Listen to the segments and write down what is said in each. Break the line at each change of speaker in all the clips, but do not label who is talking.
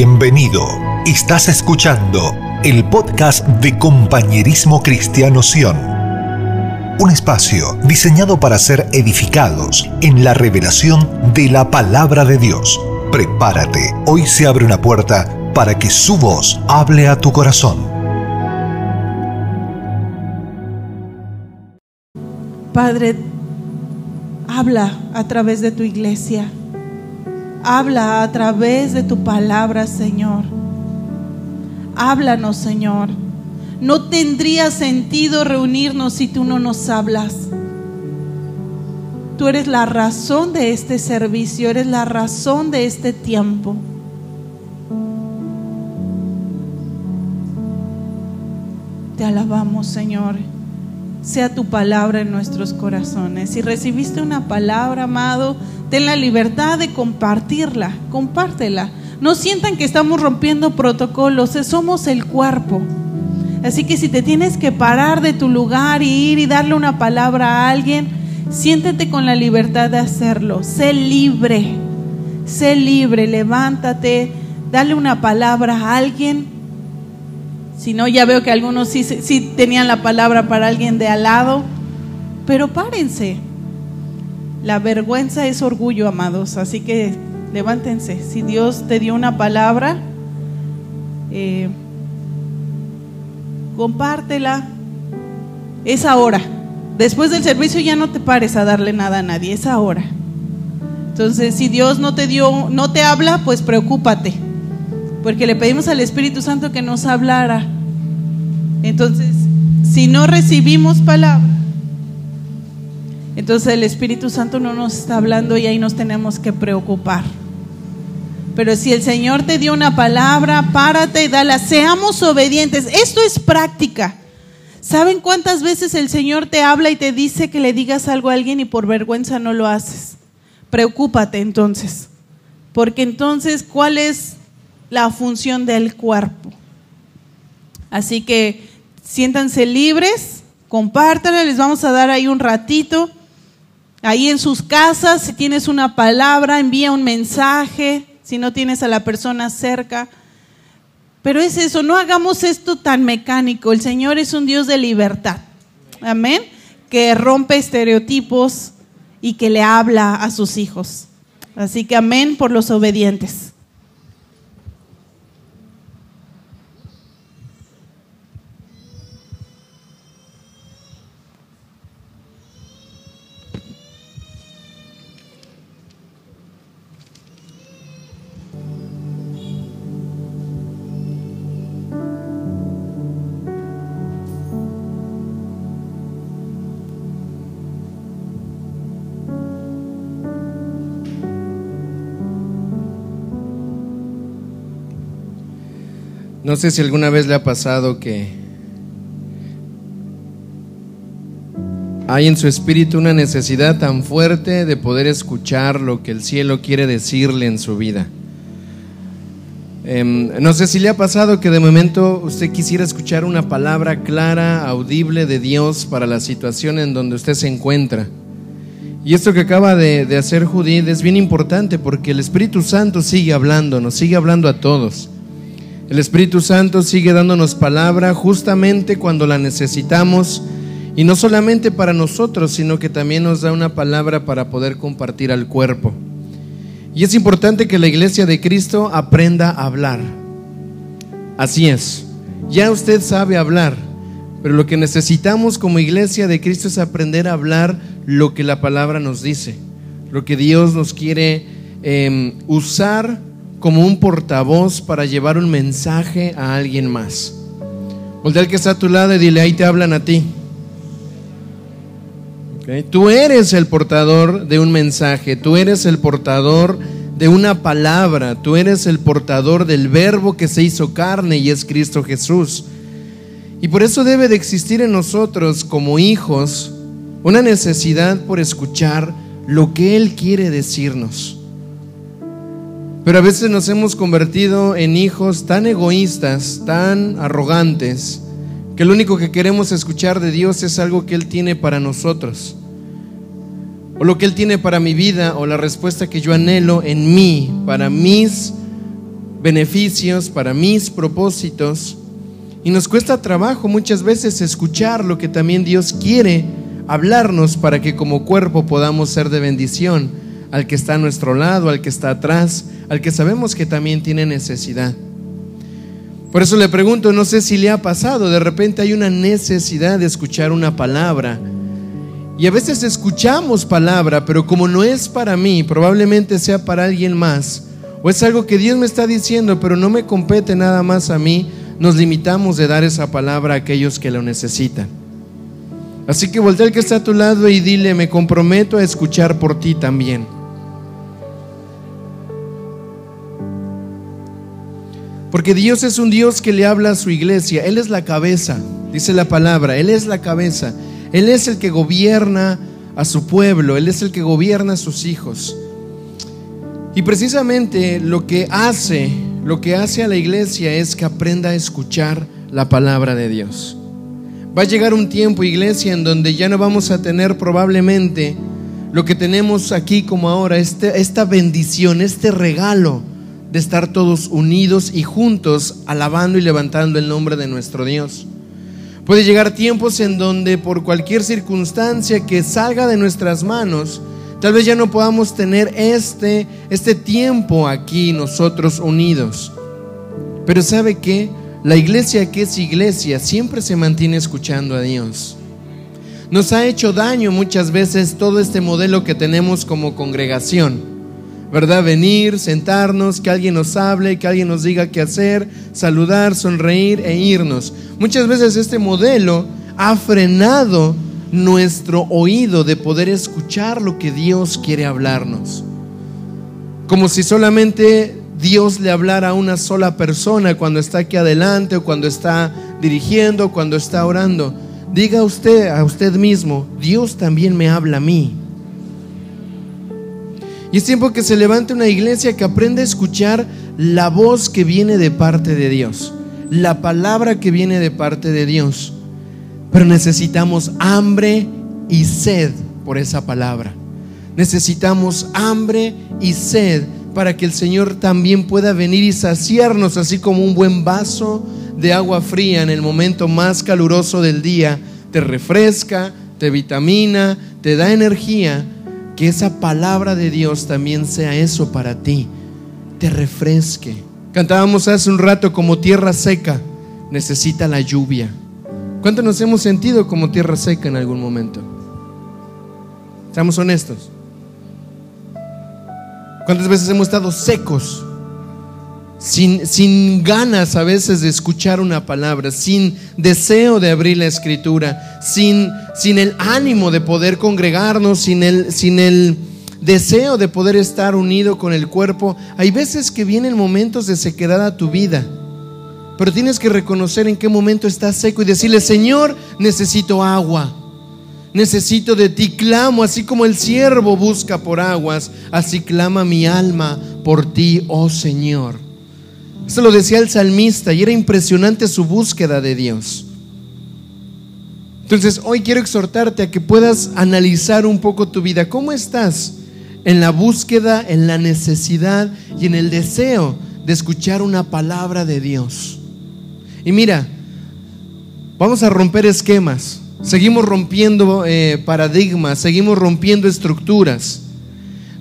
Bienvenido. Estás escuchando el podcast de Compañerismo Cristiano Sion. Un espacio diseñado para ser edificados en la revelación de la palabra de Dios. Prepárate, hoy se abre una puerta para que su voz hable a tu corazón.
Padre, habla a través de tu iglesia. Habla a través de tu palabra, Señor. Háblanos, Señor. No tendría sentido reunirnos si tú no nos hablas. Tú eres la razón de este servicio, eres la razón de este tiempo. Te alabamos, Señor. Sea tu palabra en nuestros corazones. Si recibiste una palabra, amado, ten la libertad de compartirla, compártela. No sientan que estamos rompiendo protocolos, somos el cuerpo. Así que si te tienes que parar de tu lugar y ir y darle una palabra a alguien, siéntete con la libertad de hacerlo. Sé libre, sé libre, levántate, dale una palabra a alguien. Si no, ya veo que algunos sí, sí tenían la palabra para alguien de al lado, pero párense. La vergüenza es orgullo, amados, así que levántense. Si Dios te dio una palabra, eh, compártela. Es ahora. Después del servicio ya no te pares a darle nada a nadie, es ahora. Entonces, si Dios no te dio, no te habla, pues preocúpate. Porque le pedimos al Espíritu Santo que nos hablara. Entonces, si no recibimos palabra, entonces el Espíritu Santo no nos está hablando y ahí nos tenemos que preocupar. Pero si el Señor te dio una palabra, párate y dala. Seamos obedientes. Esto es práctica. ¿Saben cuántas veces el Señor te habla y te dice que le digas algo a alguien y por vergüenza no lo haces? Preocúpate entonces. Porque entonces, ¿cuál es la función del cuerpo? Así que siéntanse libres, compártanla, les vamos a dar ahí un ratito. Ahí en sus casas, si tienes una palabra, envía un mensaje, si no tienes a la persona cerca. Pero es eso, no hagamos esto tan mecánico. El Señor es un Dios de libertad. Amén. Que rompe estereotipos y que le habla a sus hijos. Así que amén por los obedientes.
No sé si alguna vez le ha pasado que hay en su espíritu una necesidad tan fuerte de poder escuchar lo que el cielo quiere decirle en su vida. Em, no sé si le ha pasado que de momento usted quisiera escuchar una palabra clara, audible de Dios para la situación en donde usted se encuentra. Y esto que acaba de, de hacer Judith es bien importante porque el Espíritu Santo sigue hablando, nos sigue hablando a todos. El Espíritu Santo sigue dándonos palabra justamente cuando la necesitamos y no solamente para nosotros, sino que también nos da una palabra para poder compartir al cuerpo. Y es importante que la iglesia de Cristo aprenda a hablar. Así es, ya usted sabe hablar, pero lo que necesitamos como iglesia de Cristo es aprender a hablar lo que la palabra nos dice, lo que Dios nos quiere eh, usar como un portavoz para llevar un mensaje a alguien más. Voltea al que está a tu lado y dile, ahí te hablan a ti. Tú eres el portador de un mensaje, tú eres el portador de una palabra, tú eres el portador del verbo que se hizo carne y es Cristo Jesús. Y por eso debe de existir en nosotros como hijos una necesidad por escuchar lo que Él quiere decirnos. Pero a veces nos hemos convertido en hijos tan egoístas, tan arrogantes, que lo único que queremos escuchar de Dios es algo que Él tiene para nosotros. O lo que Él tiene para mi vida, o la respuesta que yo anhelo en mí, para mis beneficios, para mis propósitos. Y nos cuesta trabajo muchas veces escuchar lo que también Dios quiere hablarnos para que como cuerpo podamos ser de bendición al que está a nuestro lado, al que está atrás, al que sabemos que también tiene necesidad. Por eso le pregunto, no sé si le ha pasado, de repente hay una necesidad de escuchar una palabra. Y a veces escuchamos palabra, pero como no es para mí, probablemente sea para alguien más. O es algo que Dios me está diciendo, pero no me compete nada más a mí, nos limitamos de dar esa palabra a aquellos que lo necesitan. Así que voltea al que está a tu lado y dile, me comprometo a escuchar por ti también. Porque Dios es un Dios que le habla a su iglesia. Él es la cabeza, dice la palabra. Él es la cabeza. Él es el que gobierna a su pueblo. Él es el que gobierna a sus hijos. Y precisamente lo que hace, lo que hace a la iglesia es que aprenda a escuchar la palabra de Dios. Va a llegar un tiempo, iglesia, en donde ya no vamos a tener probablemente lo que tenemos aquí como ahora, este, esta bendición, este regalo de estar todos unidos y juntos alabando y levantando el nombre de nuestro Dios. Puede llegar tiempos en donde por cualquier circunstancia que salga de nuestras manos, tal vez ya no podamos tener este, este tiempo aquí nosotros unidos. Pero ¿sabe qué? La iglesia que es iglesia siempre se mantiene escuchando a Dios. Nos ha hecho daño muchas veces todo este modelo que tenemos como congregación ¿verdad? Venir, sentarnos, que alguien nos hable, que alguien nos diga qué hacer, saludar, sonreír e irnos. Muchas veces este modelo ha frenado nuestro oído de poder escuchar lo que Dios quiere hablarnos. Como si solamente Dios le hablara a una sola persona cuando está aquí adelante o cuando está dirigiendo, cuando está orando. Diga usted a usted mismo, Dios también me habla a mí. Y es tiempo que se levante una iglesia que aprenda a escuchar la voz que viene de parte de Dios, la palabra que viene de parte de Dios. Pero necesitamos hambre y sed por esa palabra. Necesitamos hambre y sed para que el Señor también pueda venir y saciarnos, así como un buen vaso de agua fría en el momento más caluroso del día te refresca, te vitamina, te da energía que esa palabra de Dios también sea eso para ti, te refresque. Cantábamos hace un rato como tierra seca, necesita la lluvia. ¿Cuánto nos hemos sentido como tierra seca en algún momento? Seamos honestos. ¿Cuántas veces hemos estado secos? Sin, ganas a veces de escuchar una palabra, sin deseo de abrir la escritura, sin, sin el ánimo de poder congregarnos, sin el, sin el deseo de poder estar unido con el cuerpo. Hay veces que vienen momentos de sequedad a tu vida, pero tienes que reconocer en qué momento estás seco y decirle, Señor, necesito agua. Necesito de ti, clamo, así como el siervo busca por aguas, así clama mi alma por ti, oh Señor. Eso lo decía el salmista y era impresionante su búsqueda de Dios. Entonces, hoy quiero exhortarte a que puedas analizar un poco tu vida. ¿Cómo estás en la búsqueda, en la necesidad y en el deseo de escuchar una palabra de Dios? Y mira, vamos a romper esquemas. Seguimos rompiendo eh, paradigmas, seguimos rompiendo estructuras.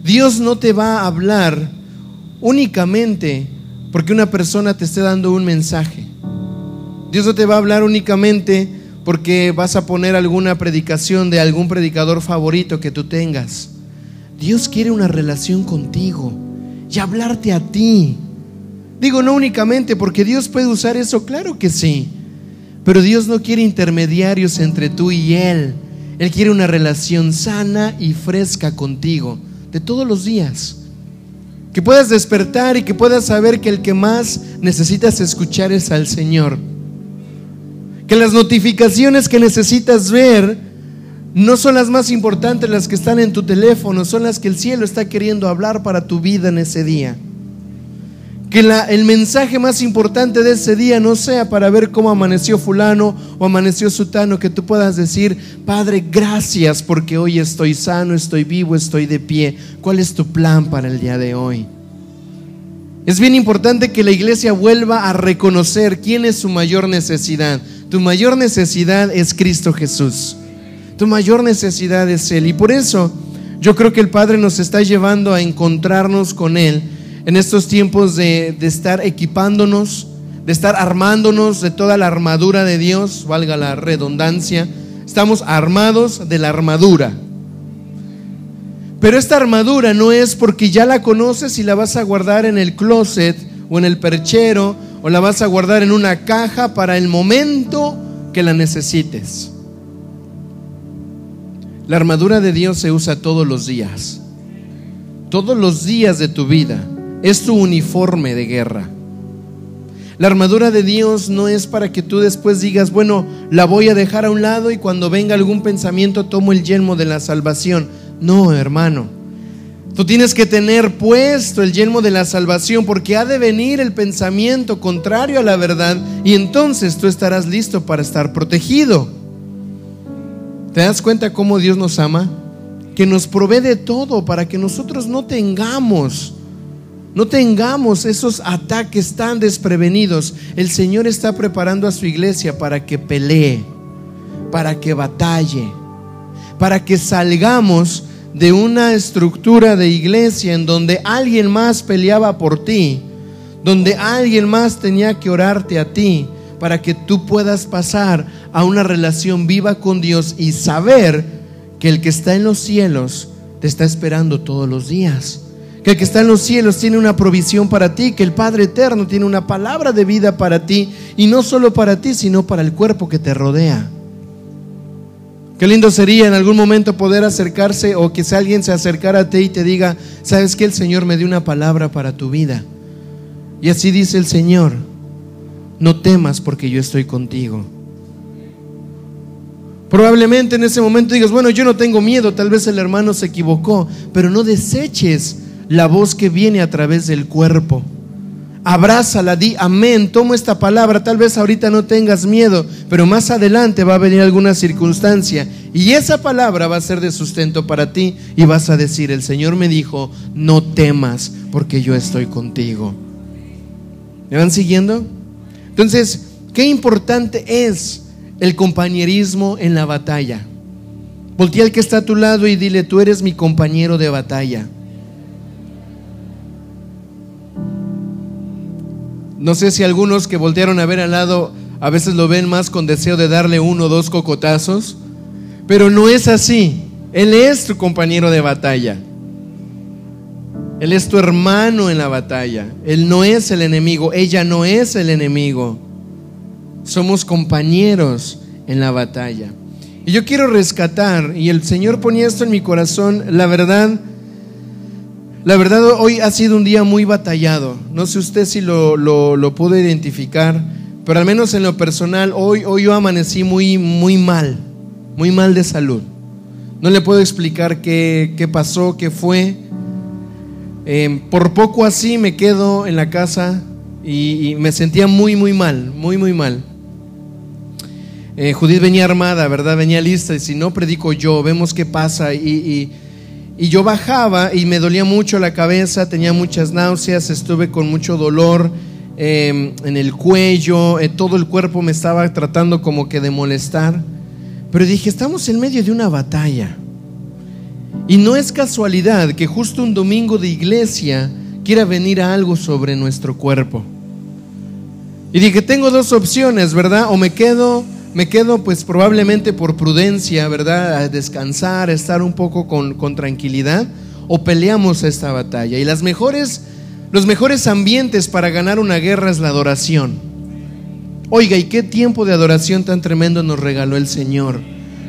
Dios no te va a hablar únicamente porque una persona te esté dando un mensaje. Dios no te va a hablar únicamente porque vas a poner alguna predicación de algún predicador favorito que tú tengas. Dios quiere una relación contigo y hablarte a ti. Digo, no únicamente porque Dios puede usar eso, claro que sí. Pero Dios no quiere intermediarios entre tú y Él. Él quiere una relación sana y fresca contigo de todos los días. Que puedas despertar y que puedas saber que el que más necesitas escuchar es al Señor. Que las notificaciones que necesitas ver no son las más importantes las que están en tu teléfono, son las que el cielo está queriendo hablar para tu vida en ese día. Que el mensaje más importante de ese día no sea para ver cómo amaneció fulano o amaneció sutano, que tú puedas decir, Padre, gracias porque hoy estoy sano, estoy vivo, estoy de pie. ¿Cuál es tu plan para el día de hoy? Es bien importante que la iglesia vuelva a reconocer quién es su mayor necesidad. Tu mayor necesidad es Cristo Jesús. Tu mayor necesidad es Él. Y por eso yo creo que el Padre nos está llevando a encontrarnos con Él en estos tiempos de, de estar equipándonos, de estar armándonos de toda la armadura de Dios, valga la redundancia. Estamos armados de la armadura. Pero esta armadura no es porque ya la conoces y la vas a guardar en el closet o en el perchero o la vas a guardar en una caja para el momento que la necesites. La armadura de Dios se usa todos los días. Todos los días de tu vida. Es tu uniforme de guerra. La armadura de Dios no es para que tú después digas, bueno, la voy a dejar a un lado y cuando venga algún pensamiento tomo el yelmo de la salvación. No, hermano. Tú tienes que tener puesto el yelmo de la salvación porque ha de venir el pensamiento contrario a la verdad y entonces tú estarás listo para estar protegido. ¿Te das cuenta cómo Dios nos ama? Que nos provee de todo para que nosotros no tengamos, no tengamos esos ataques tan desprevenidos. El Señor está preparando a su iglesia para que pelee, para que batalle, para que salgamos de una estructura de iglesia en donde alguien más peleaba por ti, donde alguien más tenía que orarte a ti para que tú puedas pasar a una relación viva con Dios y saber que el que está en los cielos te está esperando todos los días. Que el que está en los cielos tiene una provisión para ti, que el Padre Eterno tiene una palabra de vida para ti, y no solo para ti, sino para el cuerpo que te rodea. Qué lindo sería en algún momento poder acercarse o que si alguien se acercara a ti y te diga, sabes que el Señor me dio una palabra para tu vida. Y así dice el Señor, no temas porque yo estoy contigo. Probablemente en ese momento digas, bueno, yo no tengo miedo, tal vez el hermano se equivocó, pero no deseches la voz que viene a través del cuerpo abrázala, di amén, toma esta palabra, tal vez ahorita no tengas miedo, pero más adelante va a venir alguna circunstancia y esa palabra va a ser de sustento para ti y vas a decir, el Señor me dijo, no temas porque yo estoy contigo. ¿Me van siguiendo? Entonces, qué importante es el compañerismo en la batalla. Voltea al que está a tu lado y dile, tú eres mi compañero de batalla. No sé si algunos que voltearon a ver al lado a veces lo ven más con deseo de darle uno o dos cocotazos, pero no es así. Él es tu compañero de batalla. Él es tu hermano en la batalla. Él no es el enemigo. Ella no es el enemigo. Somos compañeros en la batalla. Y yo quiero rescatar, y el Señor ponía esto en mi corazón, la verdad la verdad, hoy ha sido un día muy batallado. No sé usted si lo, lo, pudo identificar, pero al menos en lo personal, hoy, hoy yo amanecí muy, muy mal, muy mal de salud. No le puedo explicar qué, qué pasó, qué fue. Em, por poco así me quedo en la casa y, me sentía muy, muy mal, muy, muy mal. Eh, Judith venía armada, ¿verdad? Venía lista y si no predico yo, vemos qué pasa y y yo bajaba y me dolía mucho la cabeza, tenía muchas náuseas, estuve con mucho dolor em, en el cuello, eh, todo el cuerpo me estaba tratando como que de molestar. Pero dije, estamos en medio de una batalla. Y no es casualidad que justo un domingo de iglesia quiera venir algo sobre nuestro cuerpo. Y dije, tengo dos opciones, ¿verdad? O me quedo me quedo pues probablemente por prudencia, ¿verdad? A descansar, a estar un poco con, con tranquilidad, o peleamos esta batalla. Y las mejores, los mejores ambientes para ganar una guerra es la adoración. Oiga, ¿y qué tiempo de adoración tan tremendo nos regaló el Señor?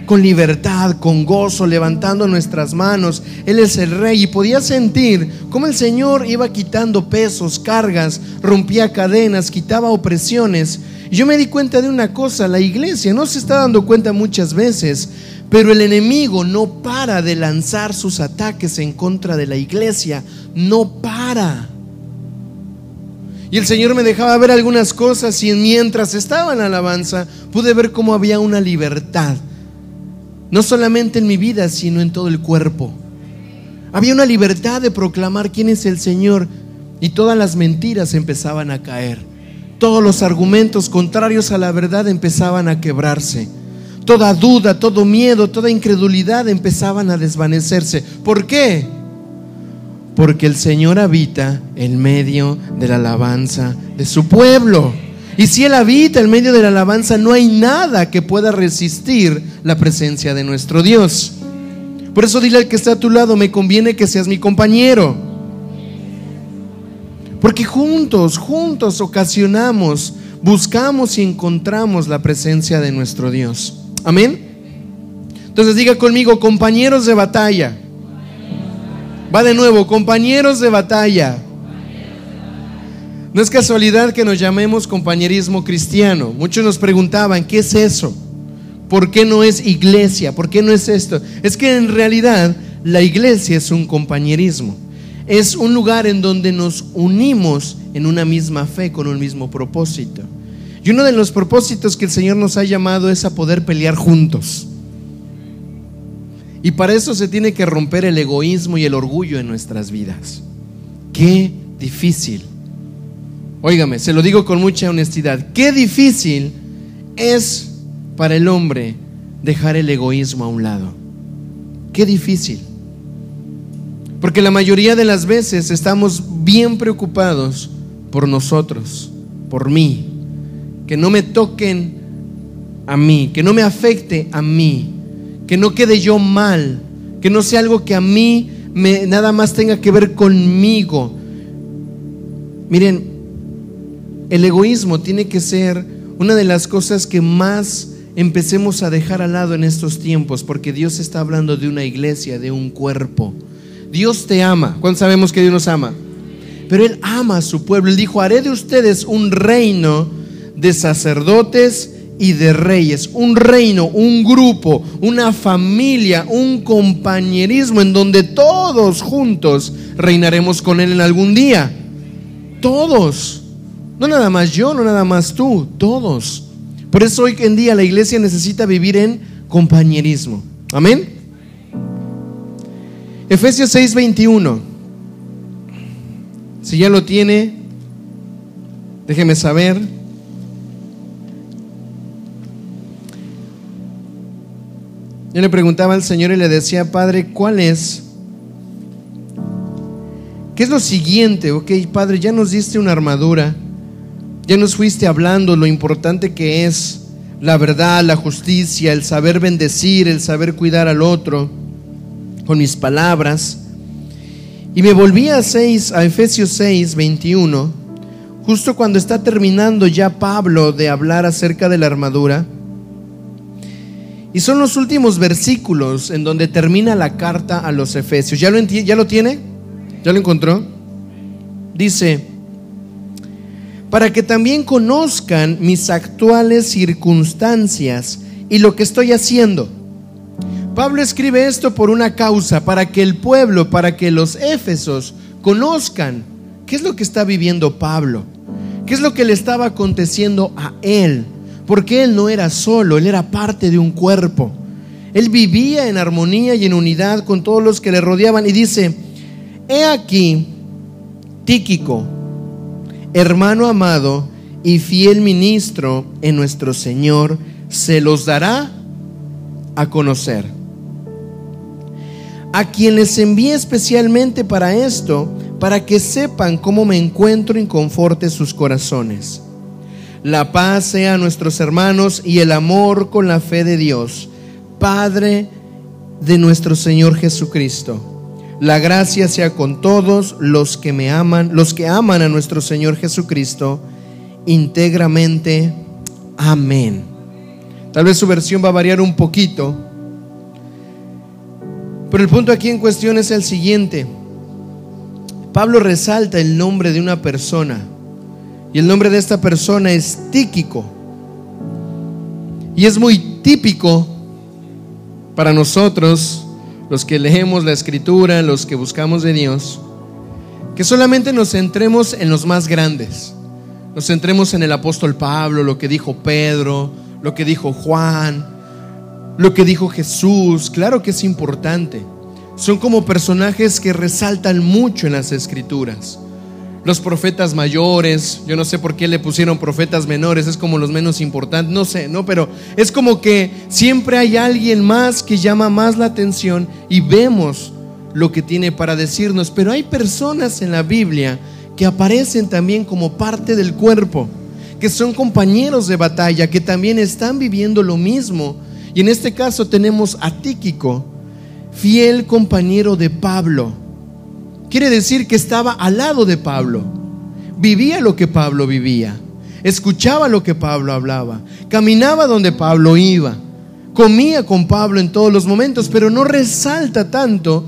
Con libertad, con gozo, levantando nuestras manos. Él es el rey y podía sentir cómo el Señor iba quitando pesos, cargas, rompía cadenas, quitaba opresiones yo me di cuenta de una cosa, la iglesia no se está dando cuenta muchas veces, pero el enemigo no para de lanzar sus ataques en contra de la iglesia, no para. Y el Señor me dejaba ver algunas cosas y mientras estaba en alabanza pude ver cómo había una libertad, no solamente en mi vida, sino en todo el cuerpo. Había una libertad de proclamar quién es el Señor y todas las mentiras empezaban a caer. Todos los argumentos contrarios a la verdad empezaban a quebrarse. Toda duda, todo miedo, toda incredulidad empezaban a desvanecerse. ¿Por qué? Porque el Señor habita en medio de la alabanza de su pueblo. Y si Él habita en medio de la alabanza, no hay nada que pueda resistir la presencia de nuestro Dios. Por eso dile al que está a tu lado, me conviene que seas mi compañero. Porque juntos, juntos ocasionamos, buscamos y encontramos la presencia de nuestro Dios. Amén. Entonces diga conmigo, compañeros de batalla. Va de nuevo, compañeros de batalla. No es casualidad que nos llamemos compañerismo cristiano. Muchos nos preguntaban, ¿qué es eso? ¿Por qué no es iglesia? ¿Por qué no es esto? Es que en realidad la iglesia es un compañerismo. Es un lugar en donde nos unimos en una misma fe, con un mismo propósito. Y uno de los propósitos que el Señor nos ha llamado es a poder pelear juntos. Y para eso se tiene que romper el egoísmo y el orgullo en nuestras vidas. Qué difícil. Óigame, se lo digo con mucha honestidad. Qué difícil es para el hombre dejar el egoísmo a un lado. Qué difícil. Porque la mayoría de las veces estamos bien preocupados por nosotros, por mí, que no me toquen a mí, que no me afecte a mí, que no quede yo mal, que no sea algo que a mí me, nada más tenga que ver conmigo. Miren, el egoísmo tiene que ser una de las cosas que más empecemos a dejar al lado en estos tiempos, porque Dios está hablando de una iglesia, de un cuerpo. Dios te ama. ¿Cuántos sabemos que Dios nos ama? Pero Él ama a su pueblo. Él dijo, haré de ustedes un reino de sacerdotes y de reyes, un reino, un grupo, una familia, un compañerismo en donde todos juntos reinaremos con Él en algún día. Todos. No nada más yo, no nada más tú, todos. Por eso hoy en día la iglesia necesita vivir en compañerismo. Amén. Efesios 6:21. Si ya lo tiene, déjeme saber. Yo le preguntaba al Señor y le decía, Padre, ¿cuál es? ¿Qué es lo siguiente? Ok, Padre, ya nos diste una armadura, ya nos fuiste hablando lo importante que es la verdad, la justicia, el saber bendecir, el saber cuidar al otro con mis palabras. Y me volví a, 6, a Efesios 6, 21, justo cuando está terminando ya Pablo de hablar acerca de la armadura. Y son los últimos versículos en donde termina la carta a los Efesios. ¿Ya lo, ¿Ya lo tiene? ¿Ya lo encontró? Dice, para que también conozcan mis actuales circunstancias y lo que estoy haciendo. Pablo escribe esto por una causa, para que el pueblo, para que los éfesos conozcan qué es lo que está viviendo Pablo, qué es lo que le estaba aconteciendo a él porque él no era solo, él era parte de un cuerpo. Él vivía en armonía y en unidad con todos los que le rodeaban. Y dice, he aquí, Tíquico, hermano amado y fiel ministro en nuestro Señor, se los dará a conocer. A quien les envíe especialmente para esto, para que sepan cómo me encuentro y conforte sus corazones la paz sea a nuestros hermanos y el amor con la fe de Dios, Padre de nuestro Señor Jesucristo. La gracia sea con todos los que me aman, los que aman a nuestro Señor Jesucristo, íntegramente. Amén. Tal vez su versión va a variar un poquito, el punto aquí en cuestión es el siguiente. Pablo resalta el nombre de una persona y el nombre de esta persona es Tíquico. Y es muy típico para nosotros, los que leemos la escritura, los que buscamos de Dios, que solamente nos centremos en los más grandes. Nos centremos en el apóstol Pablo, lo que dijo Pedro, lo que dijo Juan, lo que dijo Jesús. Claro que es importante. Son como personajes que resaltan mucho en las escrituras. los profetas mayores, yo no sé por qué le pusieron profetas menores, es como los menos importantes, no sé, ¿no? Pero es como que siempre hay alguien más que llama más la atención y vemos lo que tiene para decirnos, pero hay personas en la Biblia que aparecen también como parte del cuerpo, que son compañeros de batalla, que también están viviendo lo mismo. Y en este caso tenemos a Tíquico, fiel compañero de Pablo. Quiere decir que estaba al lado de Pablo, vivía lo que Pablo vivía, escuchaba lo que Pablo hablaba, caminaba donde Pablo iba, comía con Pablo en todos los momentos, pero no resalta tanto,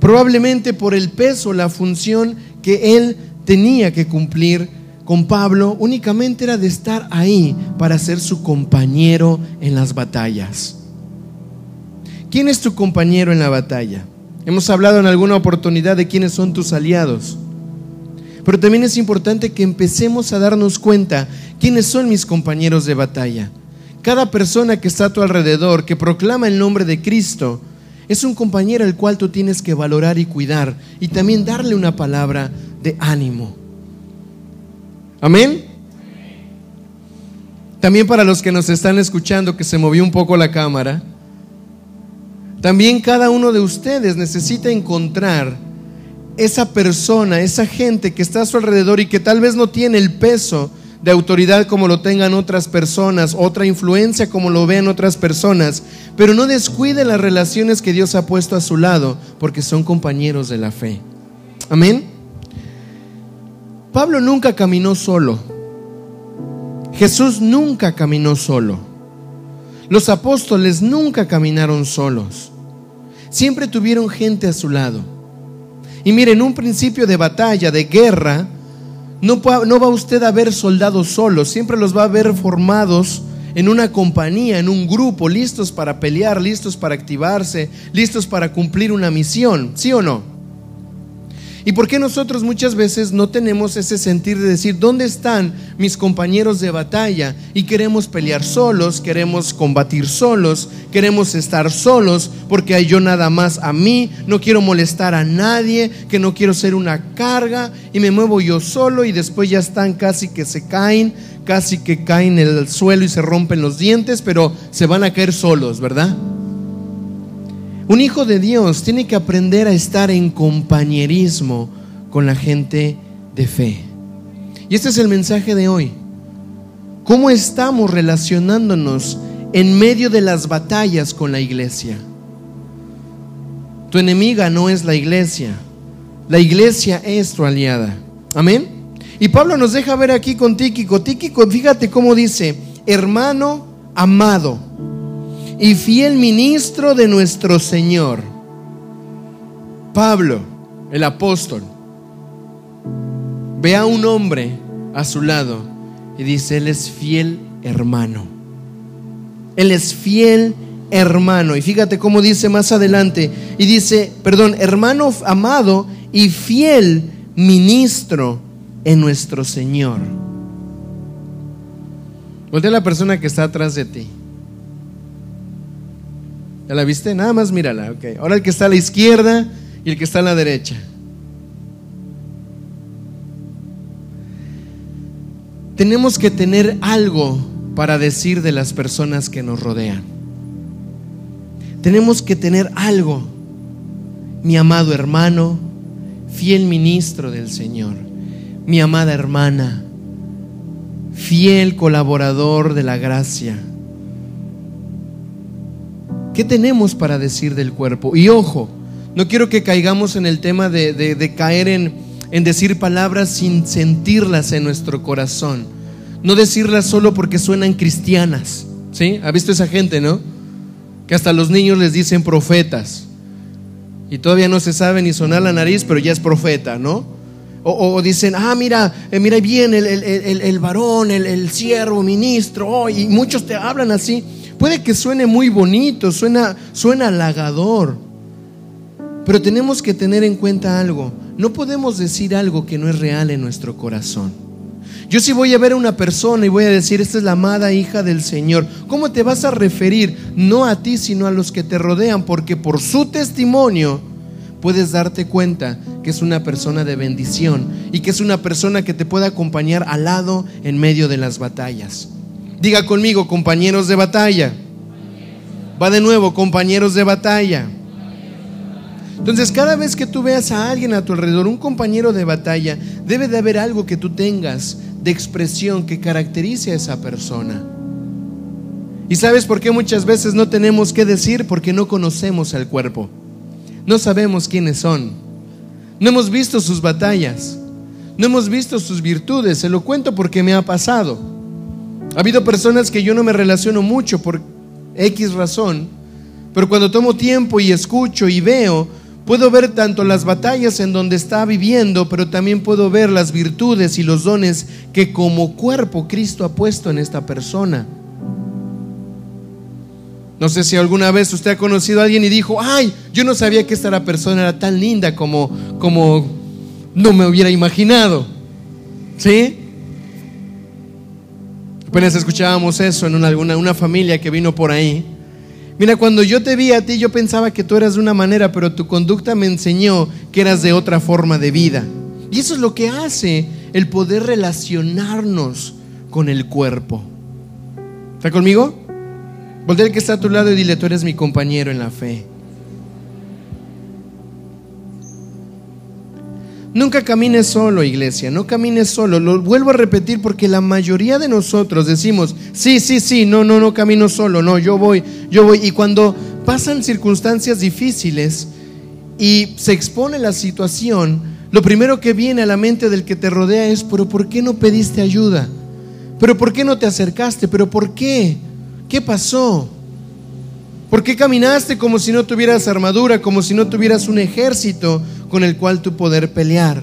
probablemente por el peso, la función que él tenía que cumplir con Pablo, únicamente era de estar ahí para ser su compañero en las batallas. ¿Quién es tu compañero en la batalla? Hemos hablado en alguna oportunidad de quiénes son tus aliados. Pero también es importante que empecemos a darnos cuenta quiénes son mis compañeros de batalla. Cada persona que está a tu alrededor, que proclama el nombre de Cristo, es un compañero al cual tú tienes que valorar y cuidar y también darle una palabra de ánimo. Amén. También para los que nos están escuchando, que se movió un poco la cámara, también cada uno de ustedes necesita encontrar esa persona, esa gente que está a su alrededor y que tal vez no tiene el peso de autoridad como lo tengan otras personas, otra influencia como lo vean otras personas, pero no descuide las relaciones que Dios ha puesto a su lado, porque son compañeros de la fe. Amén. Pablo nunca caminó solo. Jesús nunca caminó solo. Los apóstoles nunca caminaron solos siempre tuvieron gente a su lado. Y miren, un principio de batalla, de guerra, no, no va usted a ver soldados solos, siempre los va a ver formados en una compañía, en un grupo, listos para pelear, listos para activarse, listos para cumplir una misión, ¿sí o no? ¿Y por qué nosotros muchas veces no tenemos ese sentir de decir, ¿dónde están mis compañeros de batalla? Y queremos pelear solos, queremos combatir solos, queremos estar solos, porque hay yo nada más a mí, no quiero molestar a nadie, que no quiero ser una carga, y me muevo yo solo y después ya están casi que se caen, casi que caen en el suelo y se rompen los dientes, pero se van a caer solos, ¿verdad? Un hijo de Dios tiene que aprender a estar en compañerismo con la gente de fe. Y este es el mensaje de hoy. ¿Cómo estamos relacionándonos en medio de las batallas con la iglesia? Tu enemiga no es la iglesia. La iglesia es tu aliada. Amén. Y Pablo nos deja ver aquí con Tíquico. Tíquico, fíjate cómo dice, hermano amado y fiel ministro de nuestro Señor. Pablo, el apóstol, ve a un hombre a su lado y dice, Él es fiel hermano. Él es fiel hermano. Y fíjate cómo dice más adelante. Y dice, perdón, hermano amado y fiel ministro en nuestro Señor. Voltea a la persona que está atrás de ti. ¿Ya la viste? Nada más mírala. Okay. Ahora el que está a la izquierda y el que está a la derecha. Tenemos que tener algo para decir de las personas que nos rodean. Tenemos que tener algo. Mi amado hermano, fiel ministro del Señor. Mi amada hermana, fiel colaborador de la gracia ¿Qué tenemos para decir del cuerpo? Y ojo, no quiero que caigamos en el tema de, caer en, en decir palabras sin sentirlas en nuestro corazón. No decirlas solo porque suenan cristianas. ¿Sí? ¿Ha visto esa gente, no? Que hasta los niños les dicen profetas. Y todavía no se sabe ni sonar la nariz, pero ya es profeta, ¿no? O, dicen, ah, mira, eh, mira bien el, el, varón, el, siervo, ministro, oh", y muchos te hablan así. Puede que suene muy bonito, suena, suena halagador, pero tenemos que tener en cuenta algo. No podemos decir algo que no es real en nuestro corazón. Yo si voy a ver a una persona y voy a decir, esta es la amada hija del Señor, ¿cómo te vas a referir? No a ti, sino a los que te rodean, porque por su testimonio puedes darte cuenta que es una persona de bendición y que es una persona que te puede acompañar al lado en medio de las batallas. Diga conmigo, compañeros de batalla. Va de nuevo, compañeros de batalla. Entonces, cada vez que tú veas a alguien a tu alrededor, un compañero de batalla, debe de haber algo que tú tengas de expresión que caracterice a esa persona. ¿Y sabes por qué muchas veces no tenemos que decir? Porque no conocemos al cuerpo. No sabemos quiénes son. No hemos visto sus batallas. No hemos visto sus virtudes. Se lo cuento porque me ha pasado. Ha habido personas que yo no me relaciono mucho por X razón, pero cuando tomo tiempo y escucho y veo, puedo ver tanto las batallas en donde está viviendo, pero también puedo ver las virtudes y los dones que como cuerpo Cristo ha puesto en esta persona. No sé si alguna vez usted ha conocido a alguien y dijo, ay, yo no sabía que esta persona era tan linda como, como no me hubiera imaginado. ¿Sí? Apenas escuchábamos eso en una, una, familia que vino por ahí. Mira, cuando yo te vi a ti, yo pensaba que tú eras de una manera, pero tu conducta me enseñó que eras de otra forma de vida. Y eso es lo que hace el poder relacionarnos con el cuerpo. ¿Está conmigo? Voltea que está a tu lado y dile, tú eres mi compañero en la fe. Nunca camines solo, iglesia, no camines solo. Lo vuelvo a repetir porque la mayoría de nosotros decimos, sí, sí, sí, no, no, no camino solo, no, yo voy, yo voy. Y cuando pasan circunstancias difíciles y se expone la situación, lo primero que viene a la mente del que te rodea es, pero ¿por qué no pediste ayuda? ¿Pero por qué no te acercaste? ¿Pero por qué? ¿Qué pasó? ¿Por qué caminaste como si no tuvieras armadura, como si no tuvieras un ejército con el cual tú poder pelear?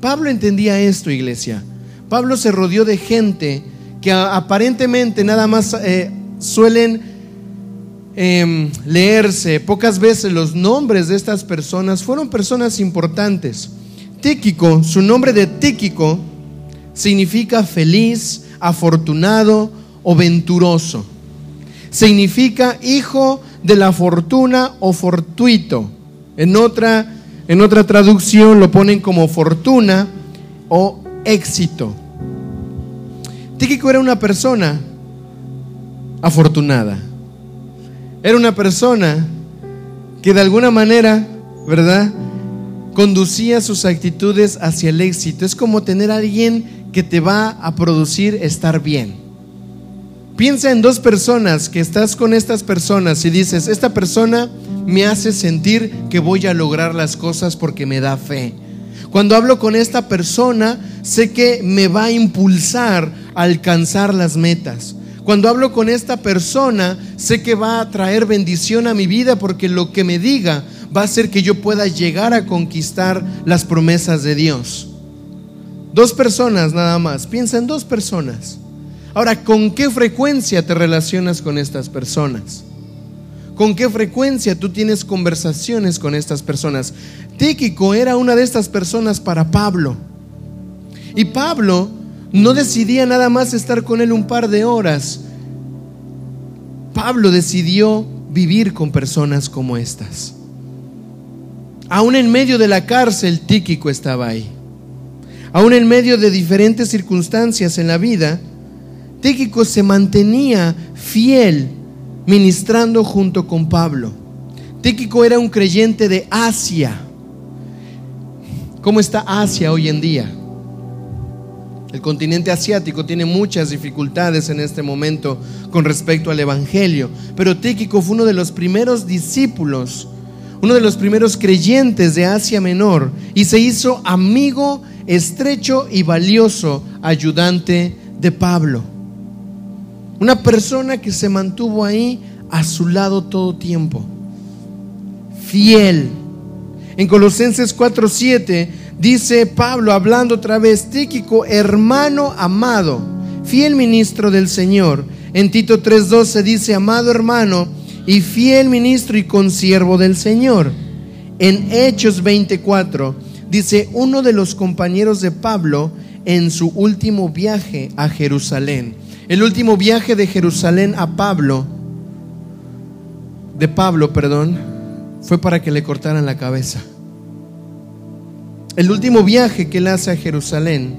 Pablo entendía esto, iglesia. Pablo se rodeó de gente que aparentemente nada más eh, suelen em, leerse. Pocas veces los nombres de estas personas fueron personas importantes. Tíquico, su nombre de Tíquico significa feliz, afortunado o venturoso significa hijo de la fortuna o fortuito. En otra, en otra traducción lo ponen como fortuna o éxito. Tíquico era una persona afortunada. Era una persona que de alguna manera, ¿verdad? Conducía sus actitudes hacia el éxito. Es como tener a alguien que te va a producir estar bien. Piensa en dos personas que estás con estas personas y dices, esta persona me hace sentir que voy a lograr las cosas porque me da fe. Cuando hablo con esta persona, sé que me va a impulsar a alcanzar las metas. Cuando hablo con esta persona, sé que va a traer bendición a mi vida porque lo que me diga va a hacer que yo pueda llegar a conquistar las promesas de Dios. Dos personas nada más. Piensa en dos personas. Ahora, ¿con qué frecuencia te relacionas con estas personas? ¿Con qué frecuencia tú tienes conversaciones con estas personas? Tíquico era una de estas personas para Pablo. Y Pablo no decidía nada más estar con él un par de horas. Pablo decidió vivir con personas como estas. Aún en medio de la cárcel, Tíquico estaba ahí. Aún en medio de diferentes circunstancias en la vida, Tíquico se mantenía fiel ministrando junto con Pablo. Tíquico era un creyente de Asia. ¿Cómo está Asia hoy en día? El continente asiático tiene muchas dificultades en este momento con respecto al Evangelio, pero Tíquico fue uno de los primeros discípulos, uno de los primeros creyentes de Asia Menor y se hizo amigo estrecho y valioso ayudante de Pablo. Una persona que se mantuvo ahí a su lado todo tiempo. Fiel. En Colosenses 4:7 dice Pablo, hablando otra vez, Tíquico, hermano amado, fiel ministro del Señor. En Tito 3:12 dice, amado hermano y fiel ministro y consiervo del Señor. En Hechos 24 dice, uno de los compañeros de Pablo en su último viaje a Jerusalén. El último viaje de Jerusalén a Pablo, de Pablo, perdón, fue para que le cortaran la cabeza. el último viaje que él hace a Jerusalén,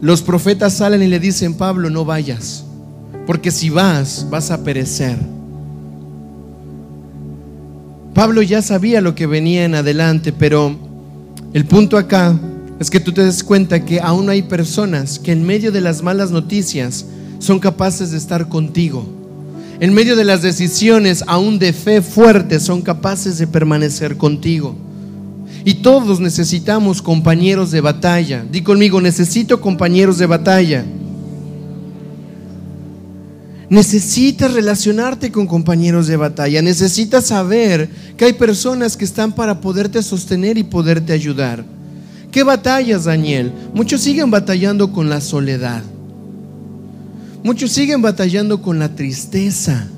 los profetas salen y le dicen, Pablo, no vayas, porque si vas, vas a perecer. Pablo ya sabía lo que venía en adelante, pero el punto acá es que tú te des cuenta que aún hay personas que en medio de las malas noticias son capaces de estar contigo. En medio de las decisiones, aún de fe fuerte, son capaces de permanecer contigo. Y todos necesitamos compañeros de batalla. Di conmigo, necesito compañeros de batalla. Necesitas relacionarte con compañeros de batalla. Necesitas saber que hay personas que están para poderte sostener y poderte ayudar. ¿Qué batallas, Daniel? Muchos siguen batallando con la soledad. Muchos siguen batallando con la tristeza.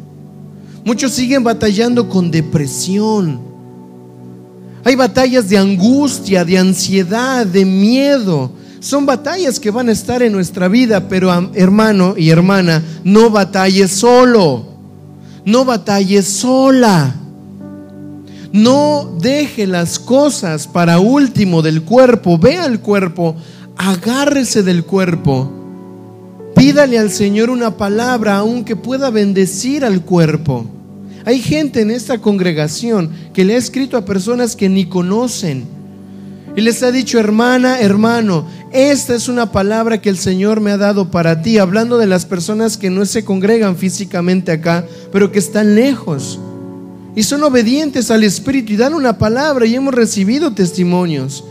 Muchos siguen batallando con depresión. Hay batallas de angustia, de ansiedad, de miedo. Son batallas que van a estar en nuestra vida, pero hermano y hermana, no batalles solo. No batalles sola. No deje las cosas para último del cuerpo. Vea el cuerpo, agárrese del cuerpo. Pídale al Señor una palabra aunque pueda bendecir al cuerpo. Hay gente en esta congregación que le ha escrito a personas que ni conocen. Y les ha dicho, hermana, hermano, esta es una palabra que el Señor me ha dado para ti, hablando de las personas que no se congregan físicamente acá, pero que están lejos y son obedientes al Espíritu y dan una palabra y hemos recibido testimonios.